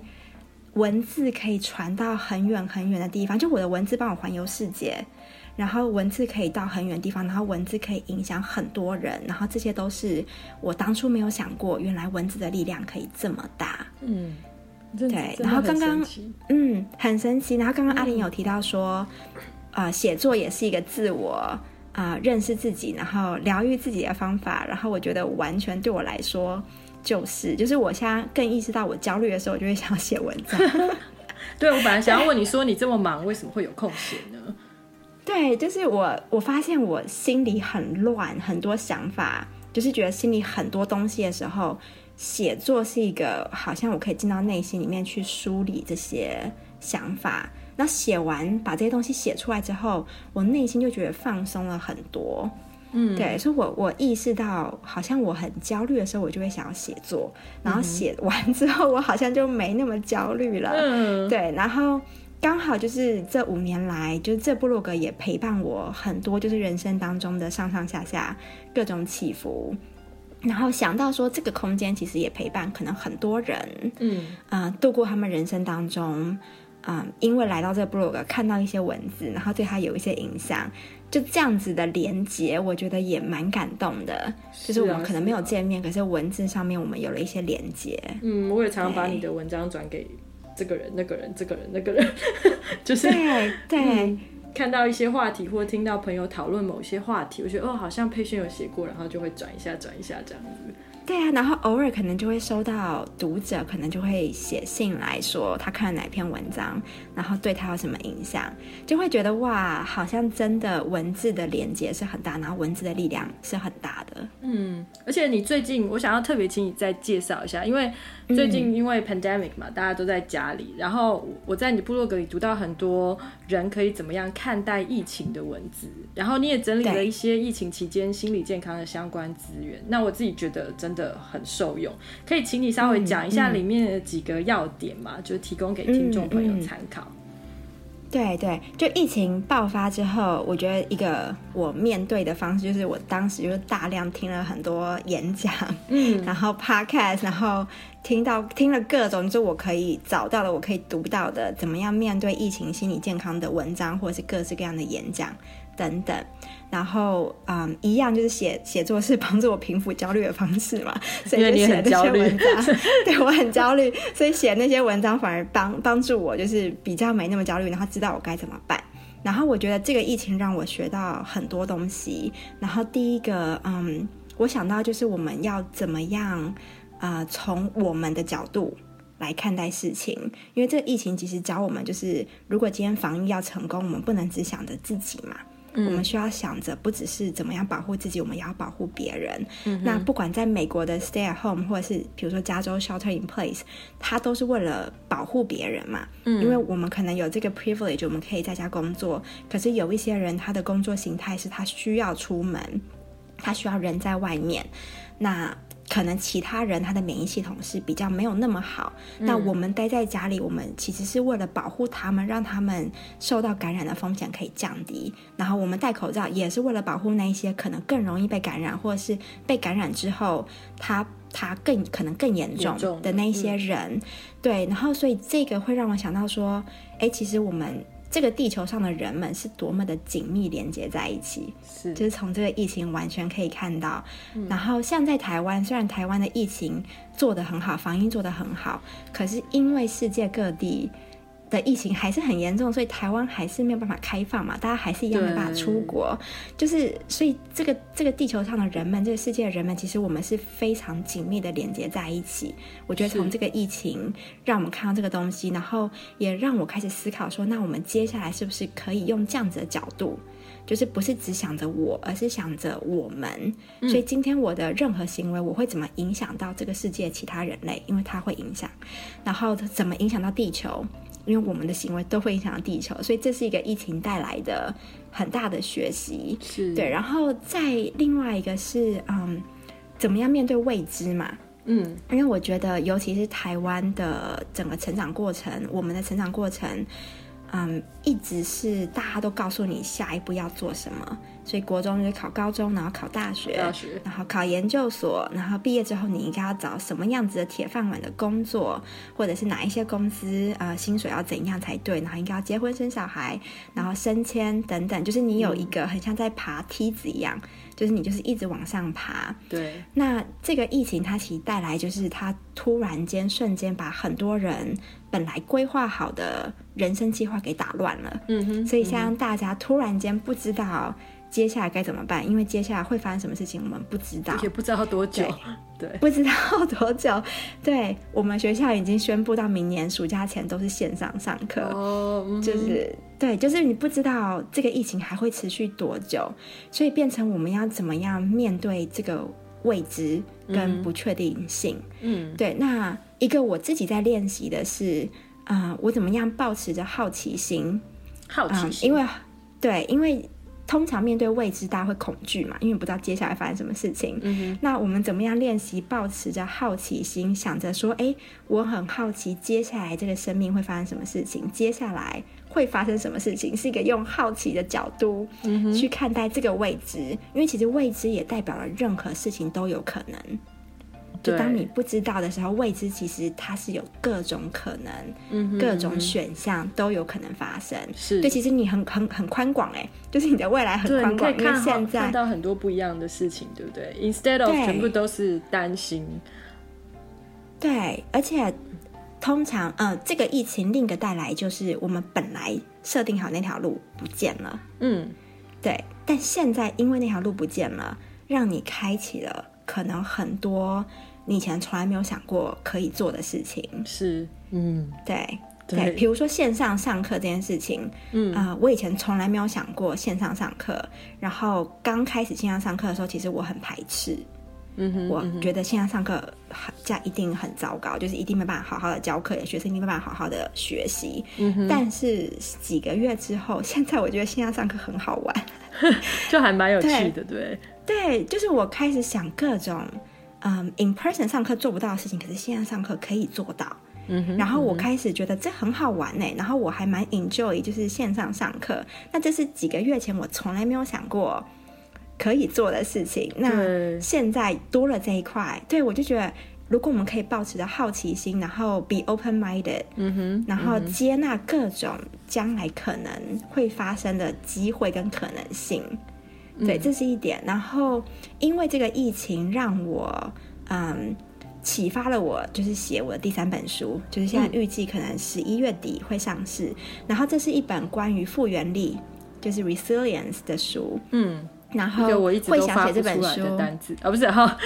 文字可以传到很远很远的地方，就我的文字帮我环游世界。然后文字可以到很远的地方，然后文字可以影响很多人，然后这些都是我当初没有想过，原来文字的力量可以这么大。嗯，对。然后刚刚，嗯，很神奇。然后刚刚阿玲有提到说，呃，写作也是一个自我啊、呃、认识自己，然后疗愈自己的方法。然后我觉得完全对我来说就是，就是我现在更意识到我焦虑的时候，我就会想要写文章。对，我本来想要问你说，你这么忙，为什么会有空写呢？对，就是我，我发现我心里很乱，很多想法就是觉得心里很多东西的时候，写作是一个好像我可以进到内心里面去梳理这些想法。那写完把这些东西写出来之后，我内心就觉得放松了很多。嗯，对，所以我我意识到，好像我很焦虑的时候，我就会想要写作，然后写完之后，我好像就没那么焦虑了。嗯，对，然后刚好就是这五年来，就是这部落格也陪伴我很多，就是人生当中的上上下下各种起伏。然后想到说，这个空间其实也陪伴可能很多人，嗯呃，度过他们人生当中。嗯，因为来到这个 blog 看到一些文字，然后对他有一些影响，就这样子的连接，我觉得也蛮感动的。是啊，就是我们可能没有见面，是啊，可是文字上面我们有了一些连接。嗯，我也常常把你的文章转给这个人、那个人、这个人、那个人，就是对对、嗯，看到一些话题或听到朋友讨论某些话题，我觉得哦，好像佩萱有写过，然后就会转一下、转一下这样子。对啊，然后偶尔可能就会收到读者，可能就会写信来说他看了哪篇文章，然后对他有什么影响，就会觉得哇，好像真的文字的连接是很大，然后文字的力量是很大的。嗯，而且你最近，我想要特别请你再介绍一下，因为最近因为 pandemic 嘛，大家都在家里，然后我在你部落格里读到很多人可以怎么样看待疫情的文字，然后你也整理了一些疫情期间心理健康的相关资源，那我自己觉得真的很受用，可以请你稍微讲一下里面的几个要点嘛，就提供给听众朋友参考。嗯嗯对对，就疫情爆发之后，我觉得一个我面对的方式，就是我当时就是大量听了很多演讲，嗯，然后 podcast，然后听到听了各种就我可以找到的、我可以读到的，怎么样面对疫情心理健康的文章，或者是各式各样的演讲。等等，然后嗯，一样就是写写作是帮助我平复焦虑的方式嘛，所以就写那些文章，对我很焦虑，所以写那些文章反而帮帮助我，就是比较没那么焦虑，然后知道我该怎么办。然后我觉得这个疫情让我学到很多东西。然后第一个，嗯，我想到就是我们要怎么样，呃，从我们的角度来看待事情，因为这个疫情其实教我们，就是如果今天防疫要成功，我们不能只想着自己嘛。我们需要想着，不只是怎么样保护自己，我们也要保护别人。嗯、那不管在美国的 Stay at Home，或者是比如说加州 Shelter in Place，它都是为了保护别人嘛。嗯，因为我们可能有这个 privilege，我们可以在家工作。可是有一些人，他的工作形态是他需要出门，他需要人在外面。那可能其他人他的免疫系统是比较没有那么好，那、嗯、我们待在家里，我们其实是为了保护他们，让他们受到感染的风险可以降低。然后我们戴口罩也是为了保护那一些可能更容易被感染，或者是被感染之后他他更可能更严重的那一些人。嗯、对，然后所以这个会让我想到说，哎，其实我们。这个地球上的人们是多么的紧密连接在一起，是，就是从这个疫情完全可以看到。嗯、然后像在台湾，虽然台湾的疫情做得很好，防疫做得很好，可是因为世界各地。的疫情还是很严重，所以台湾还是没有办法开放嘛，大家还是一样没办法出国，就是所以这个这个地球上的人们，这个世界的人们，其实我们是非常紧密的连接在一起。我觉得从这个疫情让我们看到这个东西，然后也让我开始思考说，那我们接下来是不是可以用这样子的角度，就是不是只想着我，而是想着我们。所以今天我的任何行为，我会怎么影响到这个世界其他人类？因为它会影响，然后怎么影响到地球？因为我们的行为都会影响到地球，所以这是一个疫情带来的很大的学习。是对，然后再另外一个是，嗯，怎么样面对未知嘛？嗯，因为我觉得，尤其是台湾的整个成长过程，我们的成长过程，嗯，一直是大家都告诉你下一步要做什么。所以国中就是考高中，然后考大学，大学，然后考研究所，然后毕业之后你应该要找什么样子的铁饭碗的工作，或者是哪一些公司呃薪水要怎样才对，然后应该要结婚生小孩，然后升迁等等，就是你有一个很像在爬梯子一样，嗯、就是你就是一直往上爬。对。那这个疫情它其实带来就是它突然间瞬间把很多人本来规划好的人生计划给打乱了。嗯哼。所以像大家突然间不知道。接下来该怎么办？因为接下来会发生什么事情，我们不知道，也不知道多久。对，对不知道多久。对，我们学校已经宣布到明年暑假前都是线上上课。哦，嗯、就是对，就是你不知道这个疫情还会持续多久，所以变成我们要怎么样面对这个未知跟不确定性。嗯，对。那一个我自己在练习的是，啊、呃，我怎么样保持着好奇心？好奇心，呃、因为对，因为。通常面对未知，大家会恐惧嘛，因为不知道接下来发生什么事情。嗯。那我们怎么样练习保持着好奇心，想着说，哎，我很好奇接下来这个生命会发生什么事情，接下来会发生什么事情，是一个用好奇的角度去看待这个未知，嗯、因为其实未知也代表了任何事情都有可能。就当你不知道的时候，未知其实它是有各种可能，嗯哼嗯哼，各种选项都有可能发生。是对，其实你很很很宽广哎，就是你的未来很宽广，看因为现在看到很多不一样的事情，对不对？Instead of 全部都是担心。对，而且通常，呃，这个疫情另一个带来就是我们本来设定好那条路不见了，嗯，对。但现在因为那条路不见了，让你开启了可能很多。你以前从来没有想过可以做的事情。是，嗯，对对，比如说线上上课这件事情，嗯。啊、呃，我以前从来没有想过线上上课，然后刚开始线上上课的时候，其实我很排斥，嗯哼，我觉得线上上课这样一定很糟糕，就是一定没办法好好的教课，学生一定没办法好好的学习，嗯哼，但是几个月之后，现在我觉得线上上课很好玩，就还蛮有趣的，对对，对，就是我开始想各种。嗯，in person 上课做不到的事情，可是线上上课可以做到。嗯哼。然后我开始觉得这很好玩呢、欸，然后我还蛮 enjoy 就是线上上课。那这是几个月前我从来没有想过可以做的事情。那现在多了这一块，对，我就觉得，如果我们可以保持着好奇心，然后 be open minded，嗯哼，然后接纳各种将来可能会发生的机会跟可能性。对，这是一点。然后，因为这个疫情让我，嗯，启发了我，就是写我的第三本书，就是现在预计可能十一月底会上市。嗯。然后，这是一本关于复原力，就是 resilience 的书。嗯。然后会想写这本书的单字啊，不是哈？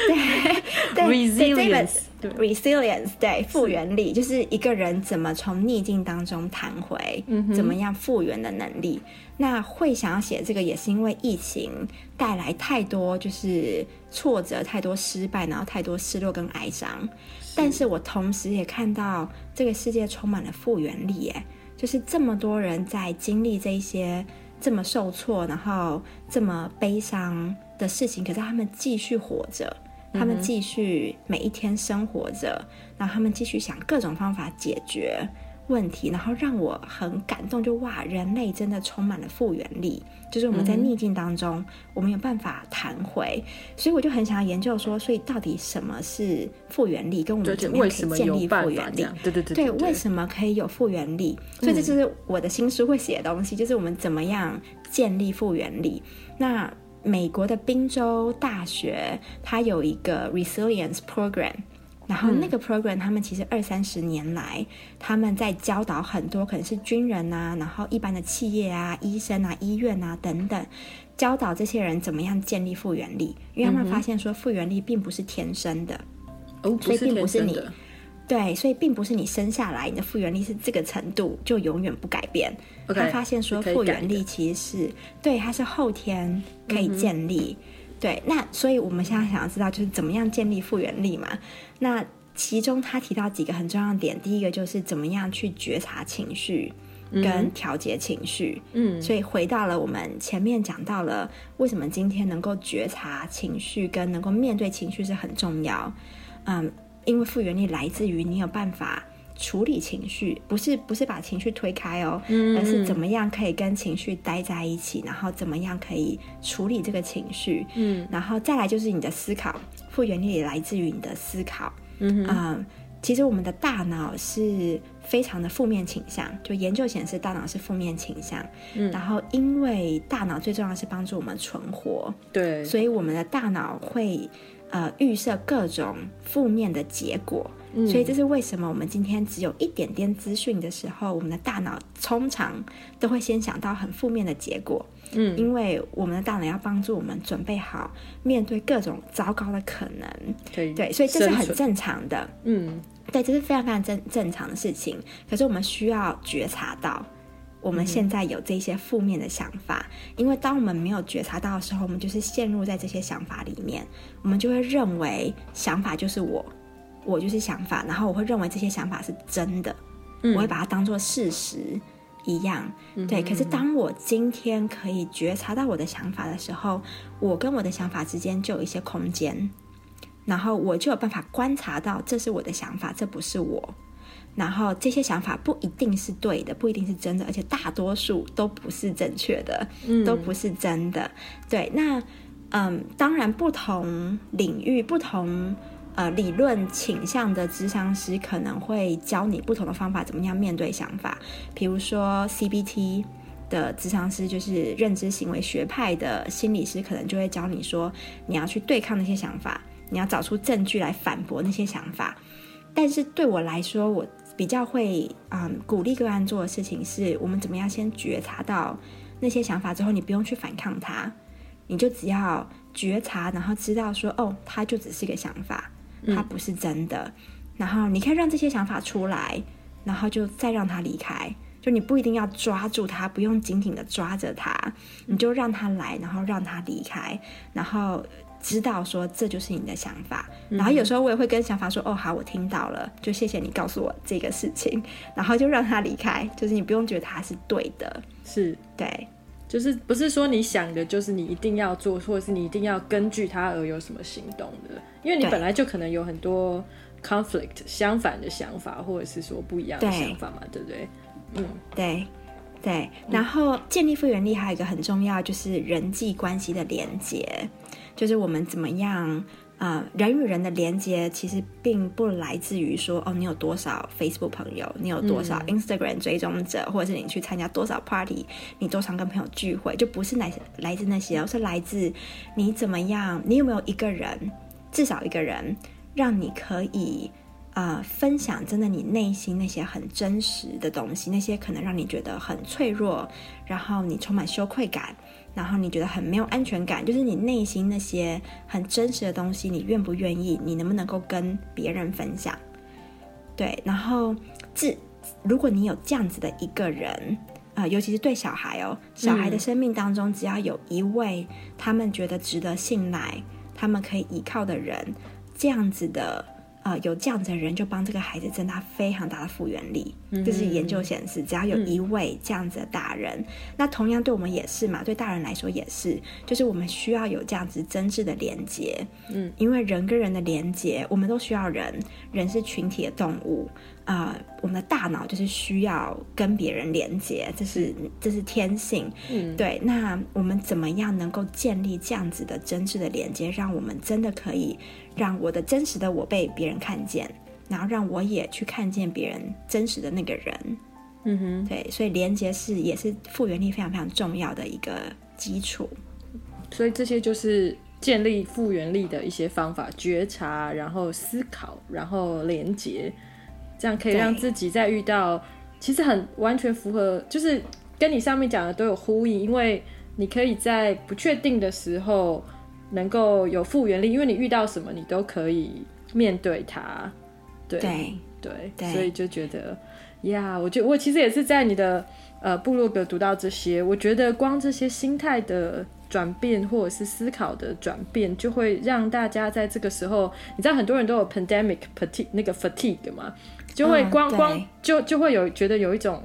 对，resilience，对，resilience，对，复原力就是一个人怎么从逆境当中弹回，嗯，怎么样复原的能力。那会想要写这个，也是因为疫情带来太多就是挫折，太多失败，然后太多失落跟哀伤。但是我同时也看到这个世界充满了复原力，哎，就是这么多人在经历这一些。这么受挫，然后这么悲伤的事情，可是他们继续活着，他们继续每一天生活着，然后他们继续想各种方法解决问题，然后让我很感动就，就哇，人类真的充满了复原力，就是我们在逆境当中，嗯、我们有办法弹回，所以我就很想要研究说，所以到底什么是复原力，跟我们怎么样可以建立复原力？对对对，对，为什么可以有复原力？所以这就是我的新书会写的东西，就是我们怎么样建立复原力。那美国的宾州大学它有一个 Resilience Program。然后那个 program，他们其实二三十年来，他们在教导很多可能是军人啊，然后一般的企业啊、医生啊、医院啊等等，教导这些人怎么样建立复原力，因为他们发现说复原力并不是天生的，哦，所以并不是你，对，所以并不是你生下来你的复原力是这个程度就永远不改变。Okay, 他发现说复原力其实是对，它是后天可以建立。嗯对，那所以我们现在想要知道，就是怎么样建立复原力嘛？那其中他提到几个很重要的点，第一个就是怎么样去觉察情绪跟调节情绪。嗯，所以回到了我们前面讲到了，为什么今天能够觉察情绪跟能够面对情绪是很重要。嗯，因为复原力来自于你有办法。处理情绪不是不是把情绪推开哦，嗯，而是怎么样可以跟情绪待在一起，然后怎么样可以处理这个情绪，嗯，然后再来就是你的思考，复原力也来自于你的思考，嗯，嗯，其实我们的大脑是非常的负面倾向，就研究显示大脑是负面倾向，嗯，然后因为大脑最重要的是帮助我们存活，对，所以我们的大脑会呃预设各种负面的结果。所以这是为什么我们今天只有一点点资讯的时候，我们的大脑通常都会先想到很负面的结果。嗯，因为我们的大脑要帮助我们准备好面对各种糟糕的可能。对，对，所以这是很正常的。嗯，对，这是非常非常正正常的事情。可是我们需要觉察到，我们现在有这些负面的想法，嗯、因为当我们没有觉察到的时候，我们就是陷入在这些想法里面，我们就会认为想法就是我，我就是想法，然后我会认为这些想法是真的，嗯、我会把它当做事实一样。嗯、对，可是当我今天可以觉察到我的想法的时候，我跟我的想法之间就有一些空间，然后我就有办法观察到这是我的想法，这不是我。然后这些想法不一定是对的，不一定是真的，而且大多数都不是正确的，嗯、都不是真的。对，那嗯，当然不同领域、不同呃理论倾向的智商师可能会教你不同的方法，怎么样面对想法。比如说 CBT 的智商师，就是认知行为学派的心理师，可能就会教你说，你要去对抗那些想法，你要找出证据来反驳那些想法。但是对我来说，我比较会嗯鼓励个案做的事情是，我们怎么样先觉察到那些想法之后，你不用去反抗它，你就只要觉察，然后知道说哦，它就只是个想法，它不是真的。嗯、然后你可以让这些想法出来，然后就再让它离开。就你不一定要抓住它，不用紧紧的抓着它，你就让它来，然后让它离开，然后。知道说这就是你的想法，然后有时候我也会跟想法说：“嗯、哦，好，我听到了，就谢谢你告诉我这个事情。”然后就让他离开，就是你不用觉得他是对的，是对，就是不是说你想的，就是你一定要做，或者是你一定要根据它而有什么行动的，因为你本来就可能有很多 conflict 相反的想法，或者是说不一样的想法嘛，对不对？嗯，对对。然后建立复原力还有一个很重要，就是人际关系的连接。就是我们怎么样，呃，人与人的连接其实并不来自于说，哦，你有多少 Facebook 朋友，你有多少 Instagram 追踪者，嗯、或者是你去参加多少 party，你多常跟朋友聚会，就不是来来自那些，而是来自你怎么样，你有没有一个人，至少一个人，让你可以，呃，分享真的你内心那些很真实的东西，那些可能让你觉得很脆弱，然后你充满羞愧感。然后你觉得很没有安全感，就是你内心那些很真实的东西，你愿不愿意？你能不能够跟别人分享？对，然后自如果你有这样子的一个人，呃，尤其是对小孩哦，小孩的生命当中，只要有一位他们觉得值得信赖、他们可以依靠的人，这样子的。呃，有这样子的人就帮这个孩子增大非常大的复原力。嗯、就是研究显示，只要有一位这样子的大人，嗯、那同样对我们也是嘛，对大人来说也是，就是我们需要有这样子真挚的连接。嗯，因为人跟人的连接，我们都需要人，人是群体的动物。啊、呃，我们的大脑就是需要跟别人连接，这是这是天性。嗯，对。那我们怎么样能够建立这样子的真挚的连接，让我们真的可以让我的真实的我被别人看见，然后让我也去看见别人真实的那个人。嗯哼，对。所以连接是也是复原力非常非常重要的一个基础。所以这些就是建立复原力的一些方法：觉察，然后思考，然后连接。这样可以让自己在遇到，其实很完全符合，就是跟你上面讲的都有呼应，因为你可以在不确定的时候能够有复原力，因为你遇到什么你都可以面对它。对对，对对，所以就觉得呀我觉得我其实也是在你的呃部落格读到这些，我觉得光这些心态的转变或者是思考的转变，就会让大家在这个时候，你知道很多人都有 pandemic fatigue 那个 fatigue 嘛？就会光、嗯、光就就会有觉得有一种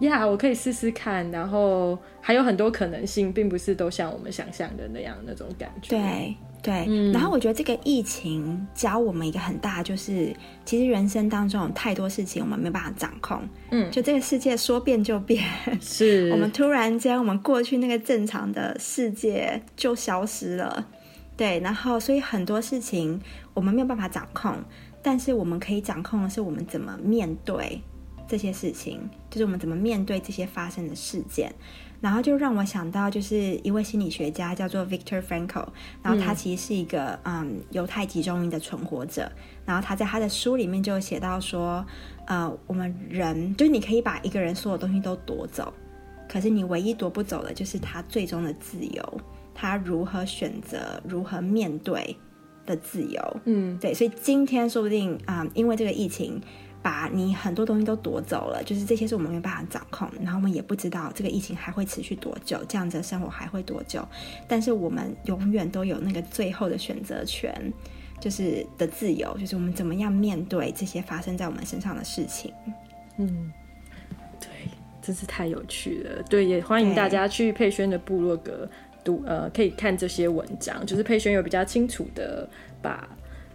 呀，我可以试试看，然后还有很多可能性，并不是都像我们想象的那样那种感觉。对对，嗯、然后我觉得这个疫情教我们一个很大，就是其实人生当中有太多事情我们没办法掌控。嗯，就这个世界说变就变，是我们突然间我们过去那个正常的世界就消失了。对，然后所以很多事情我们没有办法掌控。但是我们可以掌控的是我们怎么面对这些事情，就是我们怎么面对这些发生的事件，然后就让我想到，就是一位心理学家叫做 Victor Frankl，然后他其实是一个嗯犹太集中营的存活者，然后他在他的书里面就写到说，呃，我们人就是你可以把一个人所有东西都夺走，可是你唯一夺不走的就是他最终的自由，他如何选择，如何面对。的自由，嗯，对，所以今天说不定啊、嗯，因为这个疫情，把你很多东西都夺走了，就是这些是我们没办法掌控，然后我们也不知道这个疫情还会持续多久，这样子的生活还会多久。但是我们永远都有那个最后的选择权，就是的自由，就是我们怎么样面对这些发生在我们身上的事情。嗯，对，真是太有趣了。对，也欢迎大家去佩轩的部落格读，呃，可以看这些文章，就是佩轩有比较清楚的把。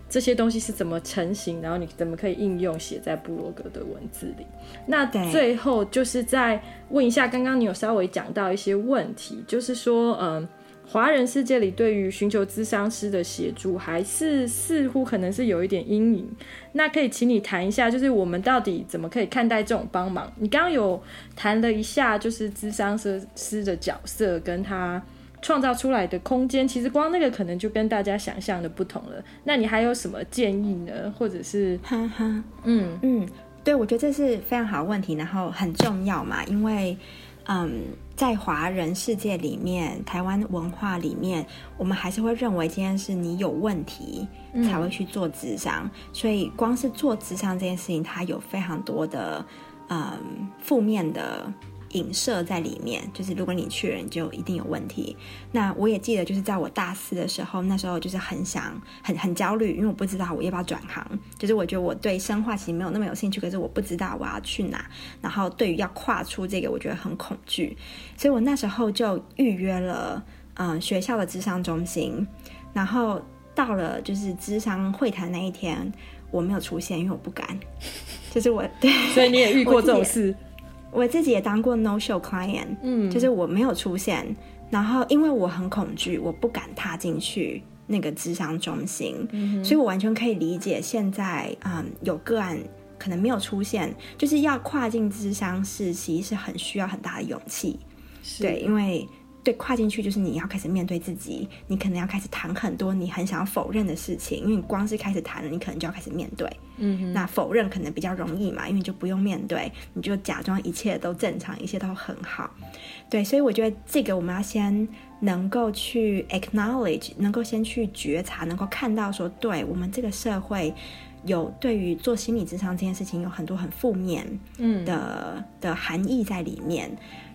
这些东西是怎么成型？然后你怎么可以应用写在部落格的文字里？那最后就是再问一下，刚刚你有稍微讲到一些问题，就是说，嗯，华人世界里对于寻求咨商师的协助，还是似乎可能是有一点阴影。那可以请你谈一下，就是我们到底怎么可以看待这种帮忙？你刚刚有谈了一下，就是咨商师的角色跟他。创造出来的空间，其实光那个可能就跟大家想象的不同了。那你还有什么建议呢？或者是，哈哈，嗯嗯，对，我觉得这是非常好的问题，然后很重要嘛，因为，嗯，在华人世界里面，台湾文化里面，我们还是会认为今天是你有问题才会去做智商，嗯，所以光是做智商这件事情，它有非常多的嗯负面的。影射在里面，就是如果你去了，你就一定有问题。那我也记得，就是在我大四的时候，那时候就是很想、很很焦虑，因为我不知道我要不要转行。就是我觉得我对生化其实没有那么有兴趣，可是我不知道我要去哪。然后对于要跨出这个，我觉得很恐惧，所以我那时候就预约了嗯学校的智商中心。然后到了就是智商会谈那一天，我没有出现，因为我不敢。就是我对，所以你也遇过这种事。我自己也当过 no show client，嗯，就是我没有出现，然后因为我很恐惧，我不敢踏进去那个智商中心，嗯，所以我完全可以理解现在，嗯，有个案可能没有出现，就是要跨境智商室，其实是很需要很大的勇气，对，因为。对，跨进去就是你要开始面对自己，你可能要开始谈很多你很想要否认的事情，因为你光是开始谈了，你可能就要开始面对。嗯，那否认可能比较容易嘛，因为你就不用面对，你就假装一切都正常，一切都很好。对，所以我觉得这个我们要先能够去 acknowledge，能够先去觉察，能够看到说，对我们这个社会有对于做心理智商这件事情有很多很负面的嗯的的含义在里面。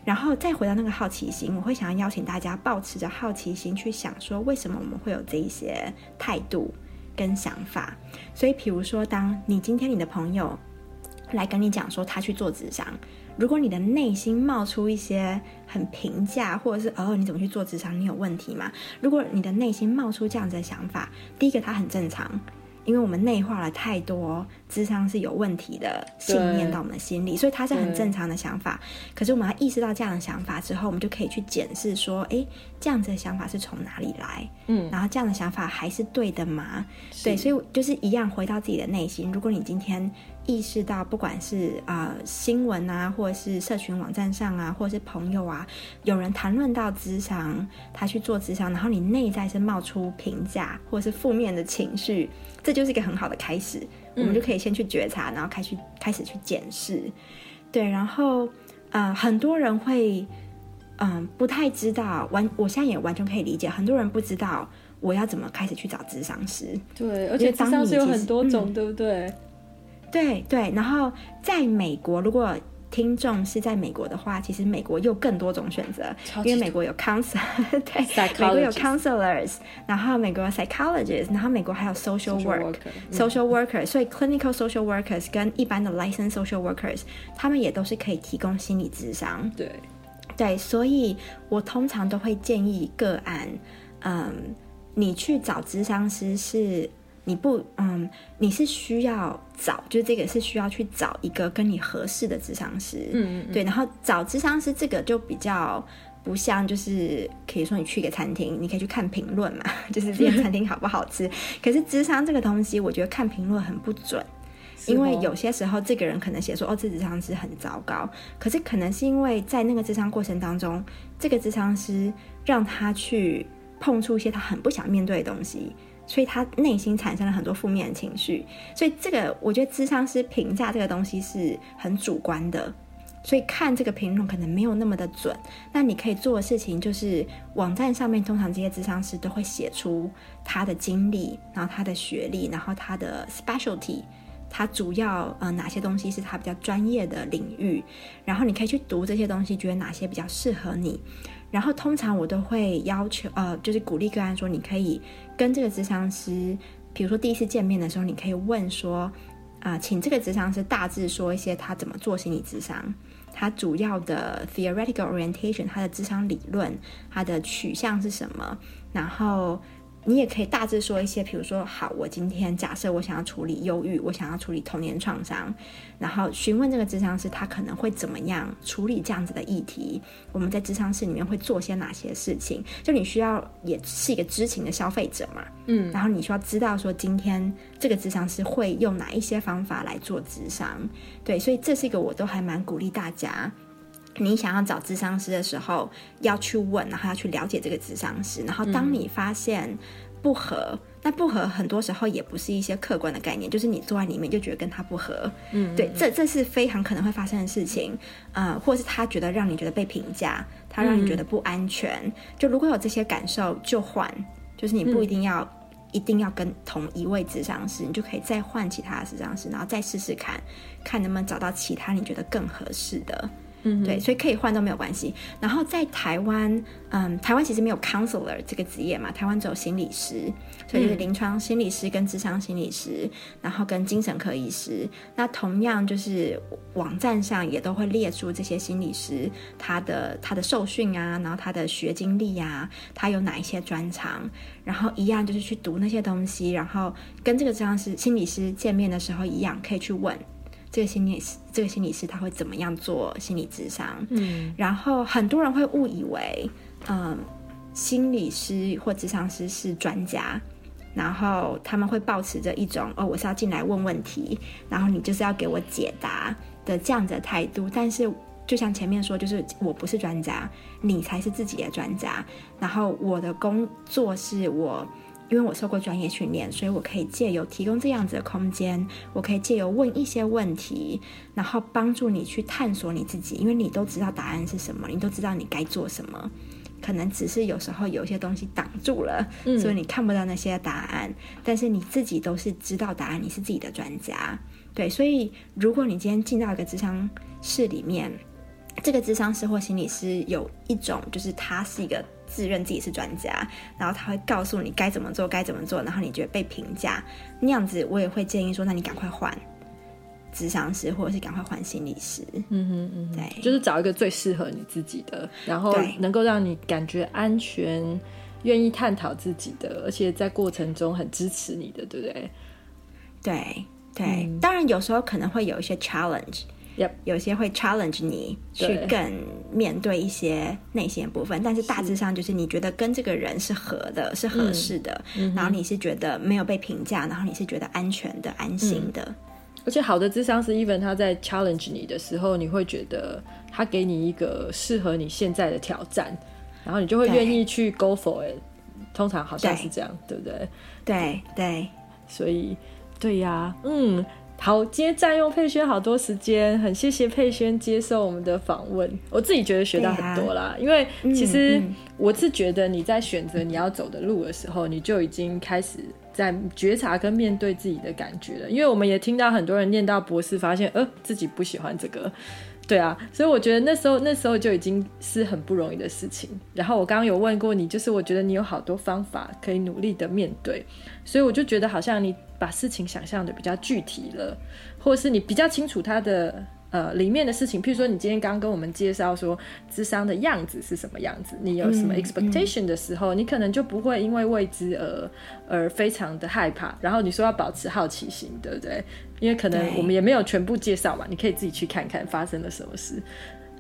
然后再回到那个好奇心，我会想要邀请大家抱持着好奇心去想说，为什么我们会有这一些态度跟想法？所以，比如说，当你今天你的朋友来跟你讲说他去做咨商，如果你的内心冒出一些很评价，或者是哦，你怎么去做咨商？你有问题吗？如果你的内心冒出这样子的想法，第一个，它很正常。因为我们内化了太多智商是有问题的信念到我们的心里，所以它是很正常的想法。可是我们要意识到这样的想法之后，我们就可以去检视说：诶，这样子的想法是从哪里来？嗯，然后这样的想法还是对的吗？对，所以就是一样回到自己的内心。如果你今天。意识到，不管是啊、呃、新闻啊，或者是社群网站上啊，或者是朋友啊，有人谈论到智商，他去做智商，然后你内在是冒出评价或者是负面的情绪，这就是一个很好的开始。嗯、我们就可以先去觉察，然后开始开始去检视。对，然后呃，很多人会嗯、呃、不太知道，完我现在也完全可以理解，很多人不知道我要怎么开始去找智商师。对，而且智商师有很多种，对不对？对对，然后在美国，如果听众是在美国的话，其实美国有更多种选择，因为美国有 counsel，对，美国有 counselors，然后美国有 psychologists，然后美国还有 social work，social worker，所以 clinical social workers 跟一般的 licensed social workers，他们也都是可以提供心理咨商。对对，所以我通常都会建议个案，嗯，你去找咨商师是。你不，嗯，你是需要找，就是这个是需要去找一个跟你合适的智商师，嗯，嗯，对，然后找智商师这个就比较不像，就是可以说你去一个餐厅，你可以去看评论嘛，就是这个餐厅好不好吃。可是智商这个东西，我觉得看评论很不准，因为有些时候这个人可能写说哦，这智商师很糟糕，可是可能是因为在那个智商过程当中，这个智商师让他去碰触一些他很不想面对的东西。所以他内心产生了很多负面的情绪，所以这个我觉得咨商师评价这个东西是很主观的，所以看这个评论可能没有那么的准。那你可以做的事情就是，网站上面通常这些咨商师都会写出他的经历，然后他的学历，然后他的 specialty 他主要呃哪些东西是他比较专业的领域，然后你可以去读这些东西，觉得哪些比较适合你。然后通常我都会要求呃，就是鼓励个案说，你可以跟这个咨商师，比如说第一次见面的时候，你可以问说啊、请这个咨商师大致说一些他怎么做心理咨商，他主要的 theoretical orientation，他的智商理论，他的取向是什么，然后。你也可以大致说一些，比如说，好，我今天假设我想要处理忧郁，我想要处理童年创伤，然后询问这个智商师，他可能会怎么样处理这样子的议题？我们在智商室里面会做些哪些事情？就你需要也是一个知情的消费者嘛，嗯，然后你需要知道说今天这个智商师会用哪一些方法来做智商，对，所以这是一个我都还蛮鼓励大家。你想要找智商师的时候，要去问，然后要去了解这个智商师。然后当你发现不合，嗯、那不合很多时候也不是一些客观的概念，就是你坐在里面就觉得跟他不合。嗯，对，这这是非常可能会发生的事情。呃，或是他觉得让你觉得被评价，他让你觉得不安全。嗯、就如果有这些感受，就换。就是你不一定要、嗯、一定要跟同一位智商师，你就可以再换其他的智商师，然后再试试看，看能不能找到其他你觉得更合适的。嗯，对，所以可以换都没有关系。然后在台湾，嗯，台湾其实没有 counselor 这个职业嘛，台湾只有心理师，所以就是临床心理师跟智商心理师，嗯、然后跟精神科医师。那同样就是网站上也都会列出这些心理师他的他的受训啊，然后他的学经历啊，他有哪一些专长，然后一样就是去读那些东西，然后跟这个智商师心理师见面的时候一样可以去问。这个心理师，这个心理师他会怎么样做心理智商？嗯，然后很多人会误以为，嗯，心理师或智商师是专家，然后他们会抱持着一种哦，我是要进来问问题，然后你就是要给我解答的这样子的态度。但是就像前面说，就是我不是专家，你才是自己的专家。然后我的工作是我。因为我受过专业训练，所以我可以借由提供这样子的空间，我可以借由问一些问题，然后帮助你去探索你自己。因为你都知道答案是什么，你都知道你该做什么，可能只是有时候有一些东西挡住了，嗯，所以你看不到那些答案。但是你自己都是知道答案，你是自己的专家，对。所以如果你今天进到一个智商室里面，这个智商师或心理师有一种，就是他是一个。自认自己是专家，然后他会告诉你该怎么做，该怎么做，然后你觉得被评价那样子，我也会建议说，那你赶快换智商师，或者是赶快换心理师。嗯哼嗯哼，对，就是找一个最适合你自己的，然后能够让你感觉安全、愿意探讨自己的，而且在过程中很支持你的，对不对？对对，嗯、当然有时候可能会有一些 challenge。Yep. 有些会 challenge 你去更面对一些内心的部分，但是大致上就是你觉得跟这个人是合的，是合适的，嗯、然后你是觉得没有被评价，然后你是觉得安全的、安心的。而且好的智商是，even 他在 challenge 你的时候，你会觉得他给你一个适合你现在的挑战，然后你就会愿意去 go for it。通常好像是这样，对，对不对？对对，所以对呀，嗯。好，今天占用佩轩好多时间，很谢谢佩轩接受我们的访问。我自己觉得学到很多啦，啊、因为其实我是觉得你在选择你要走的路的时候，嗯、你就已经开始在觉察跟面对自己的感觉了。因为我们也听到很多人念到博士，发现呃自己不喜欢这个。对啊，所以我觉得那时候那时候就已经是很不容易的事情。然后我刚刚有问过你，就是我觉得你有好多方法可以努力的面对，所以我就觉得好像你把事情想象的比较具体了，或者是你比较清楚它的。呃，里面的事情，譬如说，你今天刚跟我们介绍说，智商的样子是什么样子，你有什么 expectation 的时候，嗯嗯、你可能就不会因为未知而而非常的害怕。然后你说要保持好奇心，对不对？因为可能我们也没有全部介绍嘛，你可以自己去看看发生了什么事。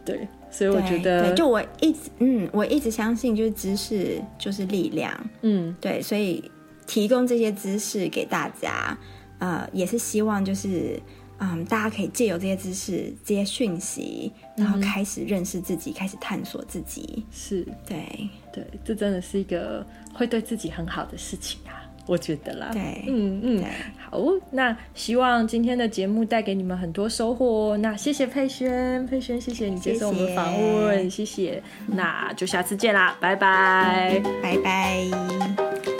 对，所以我觉得，就我一直嗯，我一直相信，就是知识就是力量。嗯，对，所以提供这些知识给大家，呃，也是希望就是。嗯，大家可以借由这些知识、这些讯息，然后开始认识自己，嗯、开始探索自己。是，对，对，这真的是一个会对自己很好的事情啊，我觉得啦。对，嗯嗯，好，那希望今天的节目带给你们很多收获哦。那谢谢佩轩，佩轩，谢谢你接受我们访问，谢谢。谢谢，那就下次见啦，拜拜，拜拜。